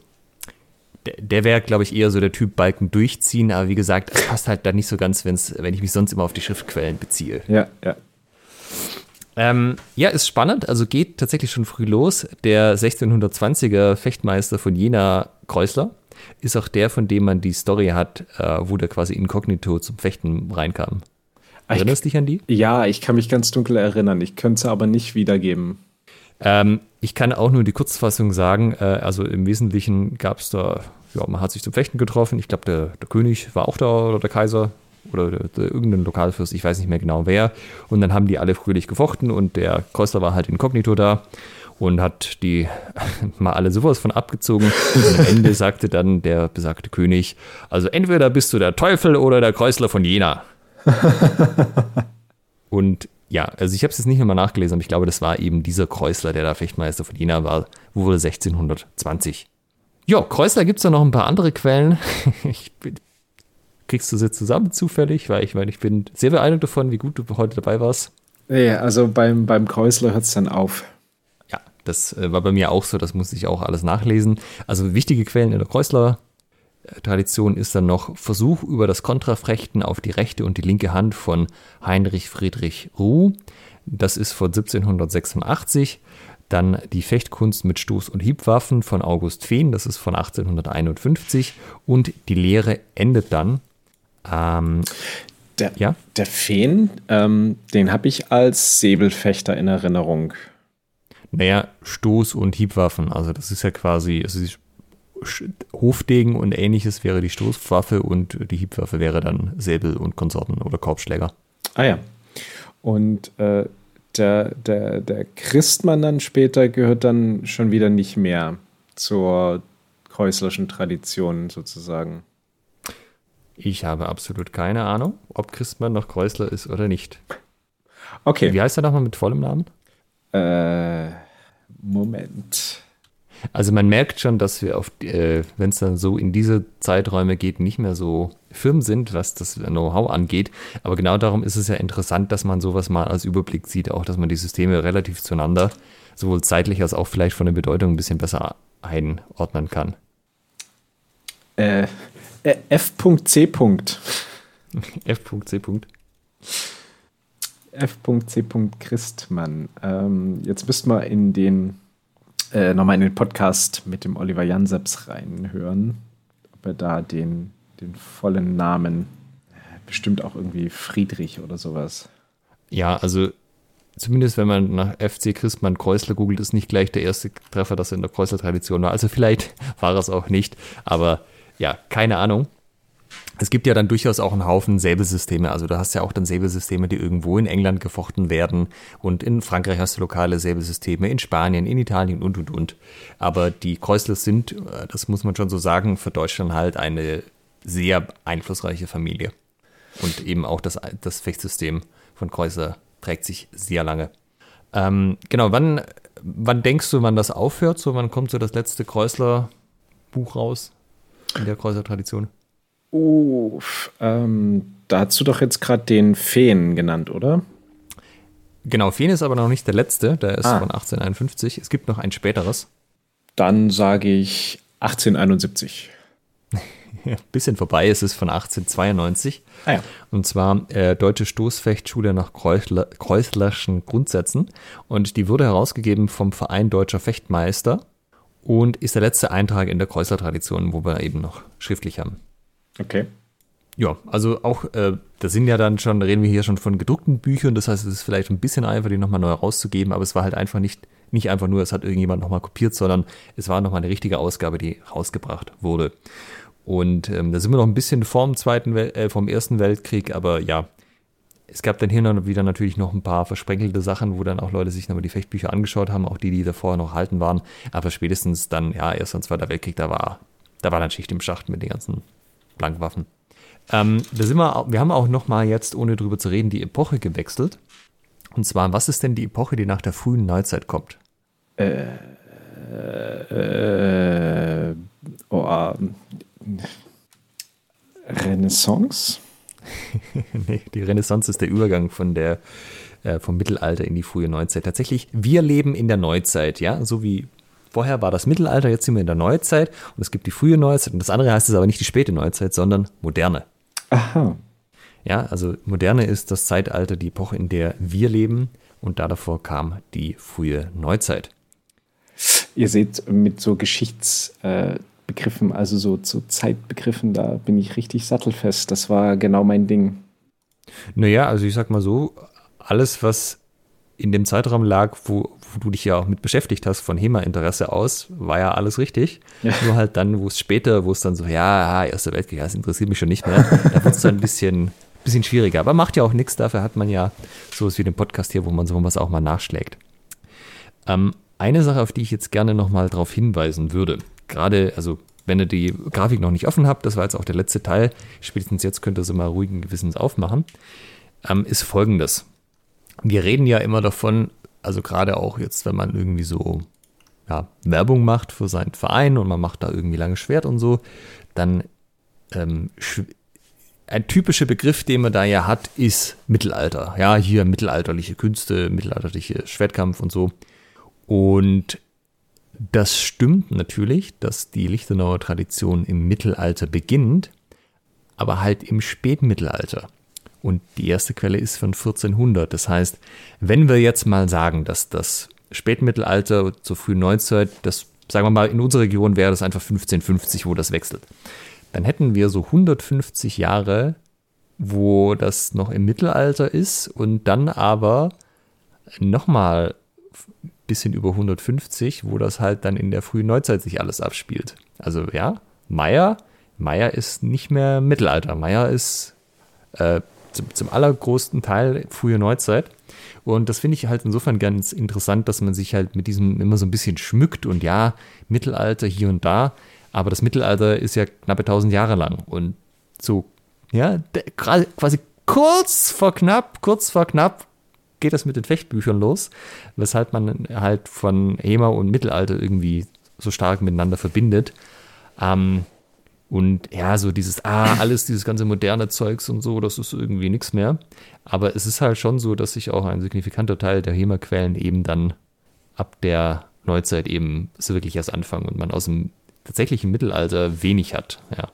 der, der wäre, glaube ich, eher so der Typ Balken durchziehen, aber wie gesagt, es passt halt da nicht so ganz, wenn's, wenn ich mich sonst immer auf die Schriftquellen beziehe. Ja, ja. Ähm, ja, ist spannend. Also geht tatsächlich schon früh los. Der 1620er Fechtmeister von Jena, Kreuzler, ist auch der, von dem man die Story hat, äh, wo der quasi inkognito zum Fechten reinkam. Erinnerst du dich an die? Ja, ich kann mich ganz dunkel erinnern. Ich könnte es aber nicht wiedergeben. Ähm, ich kann auch nur die Kurzfassung sagen. Äh, also im Wesentlichen gab es da, ja, man hat sich zum Fechten getroffen. Ich glaube, der, der, König war auch da oder der Kaiser oder der, der, irgendein Lokalfürst, ich weiß nicht mehr genau wer. Und dann haben die alle fröhlich gefochten und der Kreuzler war halt inkognito da und hat die mal alle sowas von abgezogen. Und am Ende sagte dann der besagte König, also entweder bist du der Teufel oder der Kreuzler von Jena. und ja, also ich habe es jetzt nicht nochmal nachgelesen, aber ich glaube, das war eben dieser Kreuzler, der da Fechtmeister von Jena war, wo wurde 1620. Ja, Kreuzler gibt es da noch ein paar andere Quellen. ich bin, kriegst du sie zusammen zufällig, weil ich meine, ich bin sehr beeindruckt davon, wie gut du heute dabei warst. Nee, also beim, beim Kreuzler hört es dann auf. Das äh, war bei mir auch so, das musste ich auch alles nachlesen. Also wichtige Quellen in der Kreuzler Tradition ist dann noch Versuch über das Kontrafrechten auf die rechte und die linke Hand von Heinrich Friedrich Ruh. Das ist von 1786. Dann die Fechtkunst mit Stoß- und Hiebwaffen von August Fehn, das ist von 1851. Und die Lehre endet dann. Ähm, der, ja? der Fehn, ähm, den habe ich als Säbelfechter in Erinnerung. Naja, Stoß- und Hiebwaffen. Also das ist ja quasi, also Hofdegen und ähnliches wäre die Stoßwaffe und die Hiebwaffe wäre dann Säbel und Konsorten oder Korbschläger. Ah ja. Und äh, der, der, der Christmann dann später gehört dann schon wieder nicht mehr zur kreuzlerischen Tradition sozusagen. Ich habe absolut keine Ahnung, ob Christmann noch Kreuzler ist oder nicht. Okay. Wie heißt er nochmal mit vollem Namen? Äh, Moment. Also man merkt schon, dass wir auf, äh, wenn es dann so in diese Zeiträume geht, nicht mehr so firm sind, was das Know-how angeht. Aber genau darum ist es ja interessant, dass man sowas mal als Überblick sieht, auch dass man die Systeme relativ zueinander, sowohl zeitlich als auch vielleicht von der Bedeutung ein bisschen besser einordnen kann. Äh, äh F.C. F.C. F.C. Christmann. Ähm, jetzt müssten wir in den äh, nochmal in den Podcast mit dem Oliver Janseps reinhören, ob er da den, den vollen Namen, bestimmt auch irgendwie Friedrich oder sowas. Ja, also zumindest wenn man nach FC Christmann Kreuzler googelt, ist nicht gleich der erste Treffer, das in der Kreuzler-Tradition war. Also vielleicht war es auch nicht, aber ja, keine Ahnung. Es gibt ja dann durchaus auch einen Haufen Säbelsysteme. Also du hast ja auch dann Säbelsysteme, die irgendwo in England gefochten werden. Und in Frankreich hast du lokale Säbelsysteme, in Spanien, in Italien und, und, und. Aber die Kreuslers sind, äh, das muss man schon so sagen, für Deutschland halt eine sehr einflussreiche Familie. Und eben auch das, das Fechtsystem von Kreuzler trägt sich sehr lange. Ähm, genau, wann, wann denkst du, wann das aufhört? So, wann kommt so das letzte Kreuzler-Buch raus in der Kreuzler-Tradition? Oh, ähm, da hast du doch jetzt gerade den Feen genannt, oder? Genau, Feen ist aber noch nicht der letzte, der ist ah. von 1851. Es gibt noch ein späteres. Dann sage ich 1871. ja, bisschen vorbei, es ist von 1892. Ah ja. Und zwar äh, Deutsche Stoßfechtschule nach Kreuzler, Kreuzlerschen Grundsätzen. Und die wurde herausgegeben vom Verein Deutscher Fechtmeister und ist der letzte Eintrag in der Kreuzler-Tradition, wo wir eben noch schriftlich haben. Okay. Ja, also auch, äh, da sind ja dann schon, reden wir hier schon von gedruckten Büchern, das heißt, es ist vielleicht ein bisschen einfach, die nochmal neu rauszugeben, aber es war halt einfach nicht, nicht einfach nur, es hat irgendjemand nochmal kopiert, sondern es war nochmal eine richtige Ausgabe, die rausgebracht wurde. Und ähm, da sind wir noch ein bisschen vorm zweiten, Wel äh, vom ersten Weltkrieg, aber ja, es gab dann hier noch wieder natürlich noch ein paar versprenkelte Sachen, wo dann auch Leute sich nochmal die Fechtbücher angeschaut haben, auch die, die davor noch halten waren. Aber spätestens dann, ja, erst und zweiter Weltkrieg, da war, da war dann Schicht im Schacht mit den ganzen Blankwaffen. Ähm, da sind wir, wir haben auch noch mal jetzt, ohne drüber zu reden, die Epoche gewechselt. Und zwar, was ist denn die Epoche, die nach der frühen Neuzeit kommt? Äh, äh, oh, uh, Renaissance? nee, die Renaissance ist der Übergang von der, äh, vom Mittelalter in die frühe Neuzeit. Tatsächlich, wir leben in der Neuzeit, ja, so wie Vorher war das Mittelalter, jetzt sind wir in der Neuzeit und es gibt die frühe Neuzeit und das andere heißt es aber nicht die späte Neuzeit, sondern moderne. Aha. Ja, also moderne ist das Zeitalter, die Epoche, in der wir leben und da davor kam die frühe Neuzeit. Ihr seht mit so Geschichtsbegriffen, äh, also so zu Zeitbegriffen, da bin ich richtig sattelfest. Das war genau mein Ding. Naja, also ich sag mal so, alles, was in dem Zeitraum lag, wo, wo du dich ja auch mit beschäftigt hast, von HEMA-Interesse aus, war ja alles richtig. Ja. Nur halt dann, wo es später, wo es dann so, ja, Erster Weltkrieg, das interessiert mich schon nicht mehr, da wird es dann ein bisschen, bisschen schwieriger. Aber macht ja auch nichts, dafür hat man ja sowas wie den Podcast hier, wo man sowas auch mal nachschlägt. Ähm, eine Sache, auf die ich jetzt gerne nochmal darauf hinweisen würde, gerade, also wenn ihr die Grafik noch nicht offen habt, das war jetzt auch der letzte Teil, spätestens jetzt könnt ihr sie mal ruhigen Gewissens aufmachen, ähm, ist folgendes wir reden ja immer davon, also gerade auch jetzt, wenn man irgendwie so ja, Werbung macht für seinen Verein und man macht da irgendwie lange Schwert und so, dann ähm, ein typischer Begriff, den man da ja hat, ist Mittelalter. Ja, hier mittelalterliche Künste, mittelalterliche Schwertkampf und so. Und das stimmt natürlich, dass die Lichtenauer Tradition im Mittelalter beginnt, aber halt im Spätmittelalter. Und die erste Quelle ist von 1400. Das heißt, wenn wir jetzt mal sagen, dass das Spätmittelalter zur frühen Neuzeit, das sagen wir mal, in unserer Region wäre das einfach 1550, wo das wechselt. Dann hätten wir so 150 Jahre, wo das noch im Mittelalter ist und dann aber nochmal ein bisschen über 150, wo das halt dann in der frühen Neuzeit sich alles abspielt. Also ja, Meier, Meier ist nicht mehr Mittelalter. Meier ist äh, zum, zum allergrößten Teil frühe Neuzeit. Und das finde ich halt insofern ganz interessant, dass man sich halt mit diesem immer so ein bisschen schmückt und ja, Mittelalter hier und da, aber das Mittelalter ist ja knappe 1000 Jahre lang und so, ja, quasi kurz vor knapp, kurz vor knapp geht das mit den Fechtbüchern los, weshalb man halt von HEMA und Mittelalter irgendwie so stark miteinander verbindet. Ähm, und ja, so dieses, ah, alles dieses ganze moderne Zeugs und so, das ist irgendwie nichts mehr. Aber es ist halt schon so, dass sich auch ein signifikanter Teil der HEMA-Quellen eben dann ab der Neuzeit eben so wirklich erst anfangen und man aus dem tatsächlichen Mittelalter wenig hat, ja.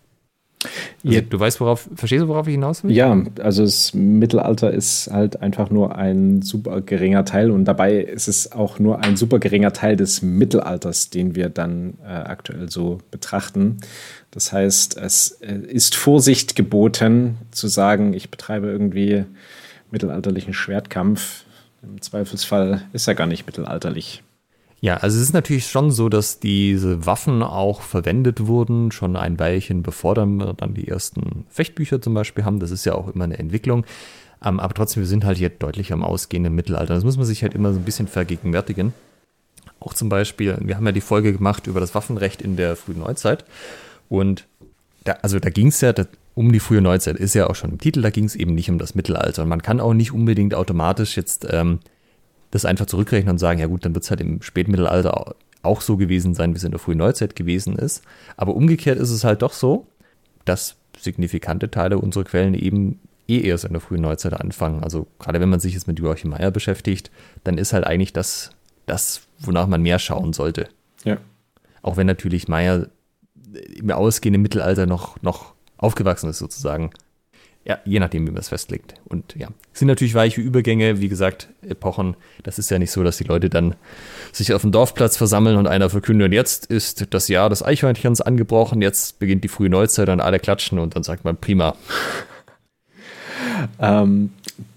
Also ja. Du weißt, worauf, verstehst du, worauf ich hinaus will? Ja, also das Mittelalter ist halt einfach nur ein super geringer Teil und dabei ist es auch nur ein super geringer Teil des Mittelalters, den wir dann äh, aktuell so betrachten. Das heißt, es äh, ist Vorsicht geboten, zu sagen, ich betreibe irgendwie mittelalterlichen Schwertkampf. Im Zweifelsfall ist er gar nicht mittelalterlich. Ja, also es ist natürlich schon so, dass diese Waffen auch verwendet wurden, schon ein Weilchen bevor dann dann die ersten Fechtbücher zum Beispiel haben. Das ist ja auch immer eine Entwicklung. Ähm, aber trotzdem, wir sind halt hier deutlich am ausgehenden Mittelalter. Das muss man sich halt immer so ein bisschen vergegenwärtigen. Auch zum Beispiel, wir haben ja die Folge gemacht über das Waffenrecht in der frühen Neuzeit. Und da, also da ging es ja um die frühe Neuzeit, ist ja auch schon im Titel, da ging es eben nicht um das Mittelalter. Und man kann auch nicht unbedingt automatisch jetzt ähm, das einfach zurückrechnen und sagen, ja gut, dann wird es halt im Spätmittelalter auch so gewesen sein, wie es in der frühen Neuzeit gewesen ist. Aber umgekehrt ist es halt doch so, dass signifikante Teile unserer Quellen eben eh erst in der frühen Neuzeit anfangen. Also gerade wenn man sich jetzt mit Joachim Meyer beschäftigt, dann ist halt eigentlich das, das, wonach man mehr schauen sollte. Ja. Auch wenn natürlich Meyer im ausgehenden Mittelalter noch, noch aufgewachsen ist sozusagen. Ja, je nachdem, wie man es festlegt. Und ja, es sind natürlich weiche Übergänge, wie gesagt, Epochen. Das ist ja nicht so, dass die Leute dann sich auf dem Dorfplatz versammeln und einer verkündet, jetzt ist das Jahr des Eichhörnchens angebrochen, jetzt beginnt die frühe Neuzeit und alle klatschen und dann sagt man prima. ähm,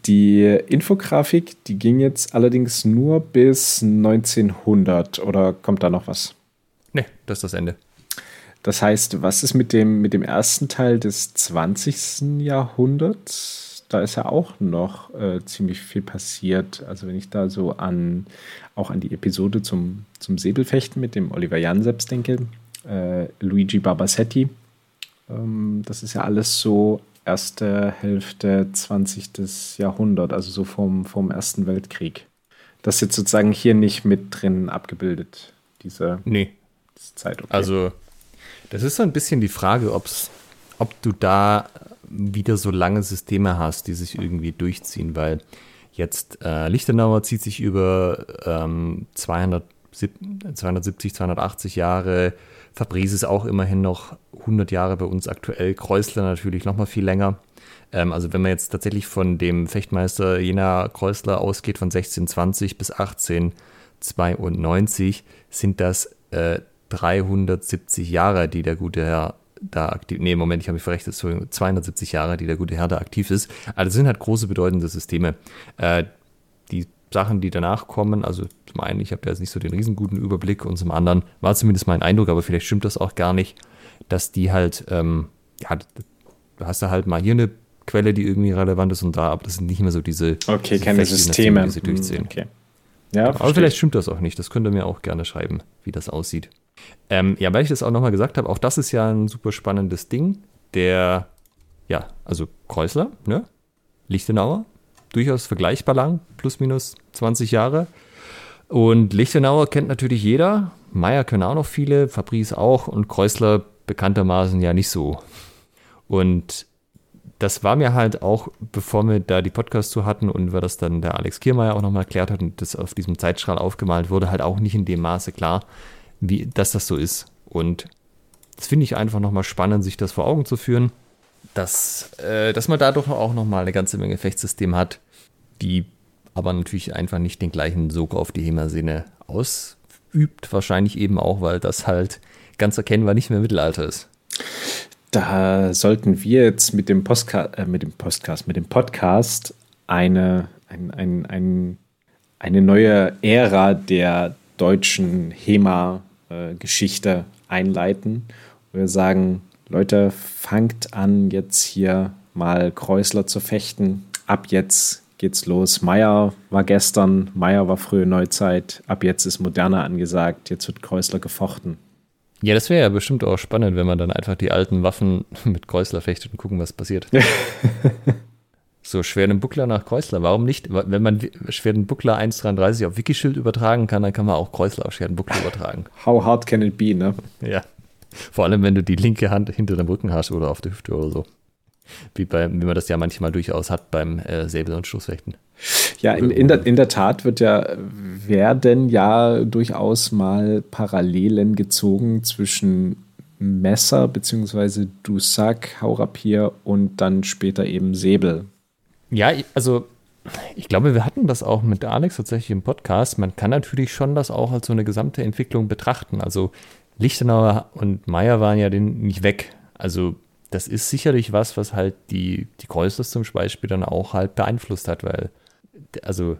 die Infografik, die ging jetzt allerdings nur bis 1900 oder kommt da noch was? Nee, das ist das Ende. Das heißt, was ist mit dem, mit dem ersten Teil des 20. Jahrhunderts? Da ist ja auch noch äh, ziemlich viel passiert. Also wenn ich da so an auch an die Episode zum, zum Säbelfechten mit dem Oliver Janseps denke, äh, Luigi Barbasetti, ähm, das ist ja alles so erste Hälfte 20. Jahrhundert, also so vom, vom Ersten Weltkrieg. Das ist jetzt sozusagen hier nicht mit drin abgebildet, diese nee. Zeit. Okay. Also das ist so ein bisschen die Frage, ob's, ob du da wieder so lange Systeme hast, die sich irgendwie durchziehen, weil jetzt äh, Lichtenauer zieht sich über ähm, 200, 270, 280 Jahre, Fabrice ist auch immerhin noch 100 Jahre bei uns aktuell, Kreuzler natürlich noch mal viel länger. Ähm, also wenn man jetzt tatsächlich von dem Fechtmeister Jena Kreuzler ausgeht, von 1620 bis 1892, sind das äh, 370 Jahre, die der gute Herr da aktiv, nee, Moment, ich habe mich verrechnet, 270 Jahre, die der gute Herr da aktiv ist. Also das sind halt große, bedeutende Systeme. Äh, die Sachen, die danach kommen, also zum einen, ich habe da jetzt nicht so den riesenguten Überblick und zum anderen war zumindest mein Eindruck, aber vielleicht stimmt das auch gar nicht, dass die halt, ähm, ja, du hast da halt mal hier eine Quelle, die irgendwie relevant ist und da, aber das sind nicht mehr so diese, okay, diese keine Systeme, die sie durchziehen. Hm, okay. Ja, aber vielleicht stimmt das auch nicht, das könnt ihr mir auch gerne schreiben, wie das aussieht. Ähm, ja, weil ich das auch nochmal gesagt habe, auch das ist ja ein super spannendes Ding. Der, ja, also Kreuzler, ne? Lichtenauer, durchaus vergleichbar lang, plus minus 20 Jahre. Und Lichtenauer kennt natürlich jeder. Meier können auch noch viele, Fabrice auch und Kreuzler bekanntermaßen ja nicht so. Und das war mir halt auch, bevor wir da die Podcasts zu hatten und wir das dann der Alex Kiermeier auch nochmal erklärt hat und das auf diesem Zeitstrahl aufgemalt wurde, halt auch nicht in dem Maße klar, wie, dass das so ist. Und das finde ich einfach nochmal spannend, sich das vor Augen zu führen, dass, äh, dass man dadurch auch nochmal eine ganze Menge Fechtsystem hat, die aber natürlich einfach nicht den gleichen Sog auf die HEMA-Szene ausübt. Wahrscheinlich eben auch, weil das halt ganz erkennbar nicht mehr Mittelalter ist. Da sollten wir jetzt mit dem, Postka äh, mit dem Podcast, mit dem Podcast eine, ein, ein, ein, eine neue Ära der deutschen HEMA äh, Geschichte einleiten. Wir sagen, Leute, fangt an, jetzt hier mal Kreuzler zu fechten. Ab jetzt geht's los. Meier war gestern, Meier war frühe Neuzeit. Ab jetzt ist Moderne angesagt. Jetzt wird Kreuzler gefochten. Ja, das wäre ja bestimmt auch spannend, wenn man dann einfach die alten Waffen mit Kreuzler fechtet und gucken, was passiert. So schweren Buckler nach Kreuzler. Warum nicht? Wenn man schweren Buckler 1,33 auf Wikischild übertragen kann, dann kann man auch Kreuzler auf schweren Buckler übertragen. How hard can it be, ne? Ja. Vor allem, wenn du die linke Hand hinter dem Rücken hast oder auf der Hüfte oder so. Wie, bei, wie man das ja manchmal durchaus hat beim äh, Säbel- und Stoßfechten. Ja, in, in, der, in der Tat wird ja, werden ja durchaus mal Parallelen gezogen zwischen Messer bzw. Dusac, Haurapier und dann später eben Säbel. Ja, also ich glaube, wir hatten das auch mit Alex tatsächlich im Podcast. Man kann natürlich schon das auch als so eine gesamte Entwicklung betrachten. Also Lichtenauer und Meyer waren ja nicht weg. Also das ist sicherlich was, was halt die, die Kreuzlers zum Beispiel dann auch halt beeinflusst hat, weil also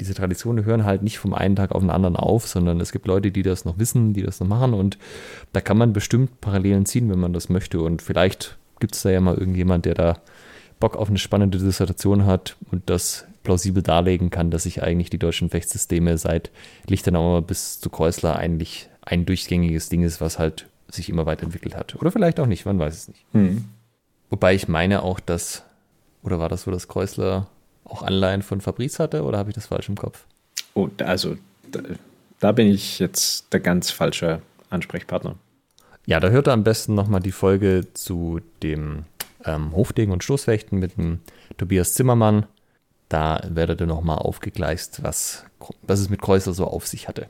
diese Traditionen hören halt nicht vom einen Tag auf den anderen auf, sondern es gibt Leute, die das noch wissen, die das noch machen und da kann man bestimmt Parallelen ziehen, wenn man das möchte und vielleicht gibt es da ja mal irgendjemand, der da Bock auf eine spannende Dissertation hat und das plausibel darlegen kann, dass sich eigentlich die deutschen Fechtsysteme seit Lichtenauer bis zu Kreuzler eigentlich ein durchgängiges Ding ist, was halt sich immer weiterentwickelt hat. Oder vielleicht auch nicht, man weiß es nicht. Hm. Wobei ich meine auch, dass, oder war das so, dass Kreuzler auch Anleihen von Fabrice hatte oder habe ich das falsch im Kopf? Oh, also da, da bin ich jetzt der ganz falsche Ansprechpartner. Ja, da hört er am besten nochmal die Folge zu dem ähm, Hofdegen und Stoßfechten mit dem Tobias Zimmermann. Da werdet ihr nochmal aufgegleist, was, was es mit Kreuzler so auf sich hatte.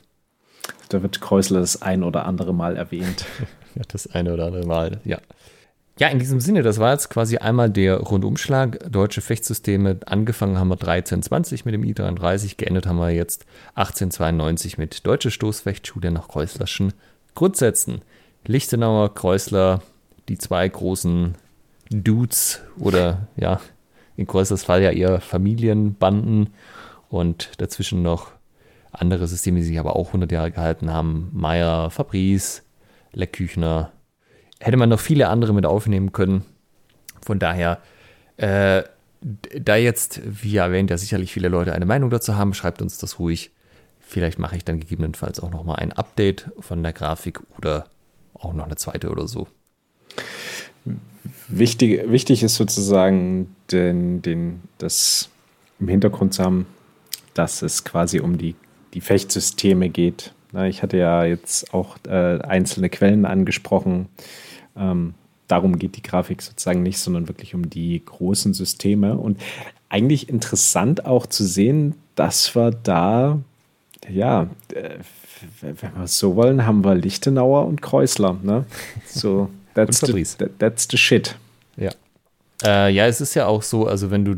Da wird Kreuzler das ein oder andere Mal erwähnt. ja, das eine oder andere Mal, ja. Ja, in diesem Sinne, das war jetzt quasi einmal der Rundumschlag. Deutsche Fechtsysteme. Angefangen haben wir 1320 mit dem I-33, geendet haben wir jetzt 1892 mit Deutsche Stoßfechtschule nach Kreuzlerschen Grundsätzen. Lichtenauer, Kreuzler, die zwei großen Dudes oder ja, in Kreuzlers Fall ja eher Familienbanden und dazwischen noch andere Systeme, die sich aber auch 100 Jahre gehalten haben. Meyer, Fabrice, Leckküchner, hätte man noch viele andere mit aufnehmen können. Von daher, äh, da jetzt, wie erwähnt, ja sicherlich viele Leute eine Meinung dazu haben, schreibt uns das ruhig. Vielleicht mache ich dann gegebenenfalls auch nochmal ein Update von der Grafik oder auch noch eine zweite oder so. Wichtig, wichtig ist sozusagen, den, den, das im Hintergrund zu haben, dass es quasi um die, die Fechtsysteme geht. Ich hatte ja jetzt auch äh, einzelne Quellen angesprochen, ähm, darum geht die Grafik sozusagen nicht, sondern wirklich um die großen Systeme. Und eigentlich interessant auch zu sehen, dass wir da, ja, äh, wenn wir es so wollen, haben wir Lichtenauer und Kreusler. Ne? So, that's, the, that's the shit. Ja. Äh, ja, es ist ja auch so, also wenn du,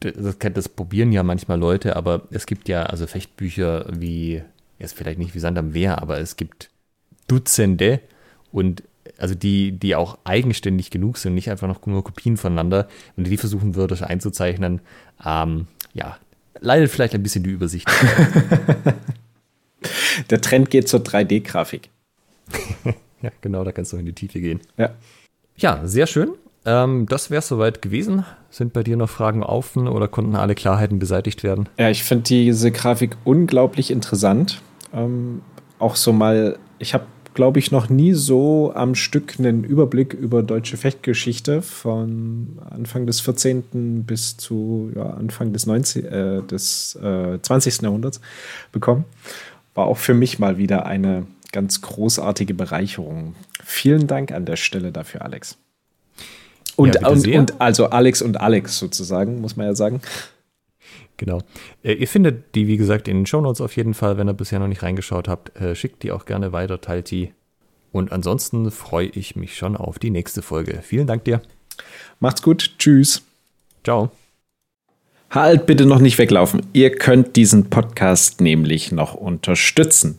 das, das probieren ja manchmal Leute, aber es gibt ja also Fechtbücher wie, jetzt vielleicht nicht wie Sand am Meer, aber es gibt Dutzende und also die, die auch eigenständig genug sind, nicht einfach noch nur Kopien voneinander. Wenn du die versuchen würdest einzuzeichnen, ähm, ja, leidet vielleicht ein bisschen die Übersicht. Der Trend geht zur 3D-Grafik. ja, genau, da kannst du in die Tiefe gehen. Ja. Ja, sehr schön. Ähm, das wäre soweit gewesen. Sind bei dir noch Fragen offen oder konnten alle Klarheiten beseitigt werden? Ja, ich finde diese Grafik unglaublich interessant. Ähm, auch so mal, ich habe glaube ich, noch nie so am Stück einen Überblick über deutsche Fechtgeschichte von Anfang des 14. bis zu ja, Anfang des, 19, äh, des äh, 20. Jahrhunderts bekommen. War auch für mich mal wieder eine ganz großartige Bereicherung. Vielen Dank an der Stelle dafür, Alex. Und, ja, und, und also Alex und Alex sozusagen, muss man ja sagen. Genau. Äh, ihr findet die, wie gesagt, in den Shownotes auf jeden Fall. Wenn ihr bisher noch nicht reingeschaut habt, äh, schickt die auch gerne weiter, teilt die. Und ansonsten freue ich mich schon auf die nächste Folge. Vielen Dank dir. Macht's gut. Tschüss. Ciao. Halt bitte noch nicht weglaufen. Ihr könnt diesen Podcast nämlich noch unterstützen.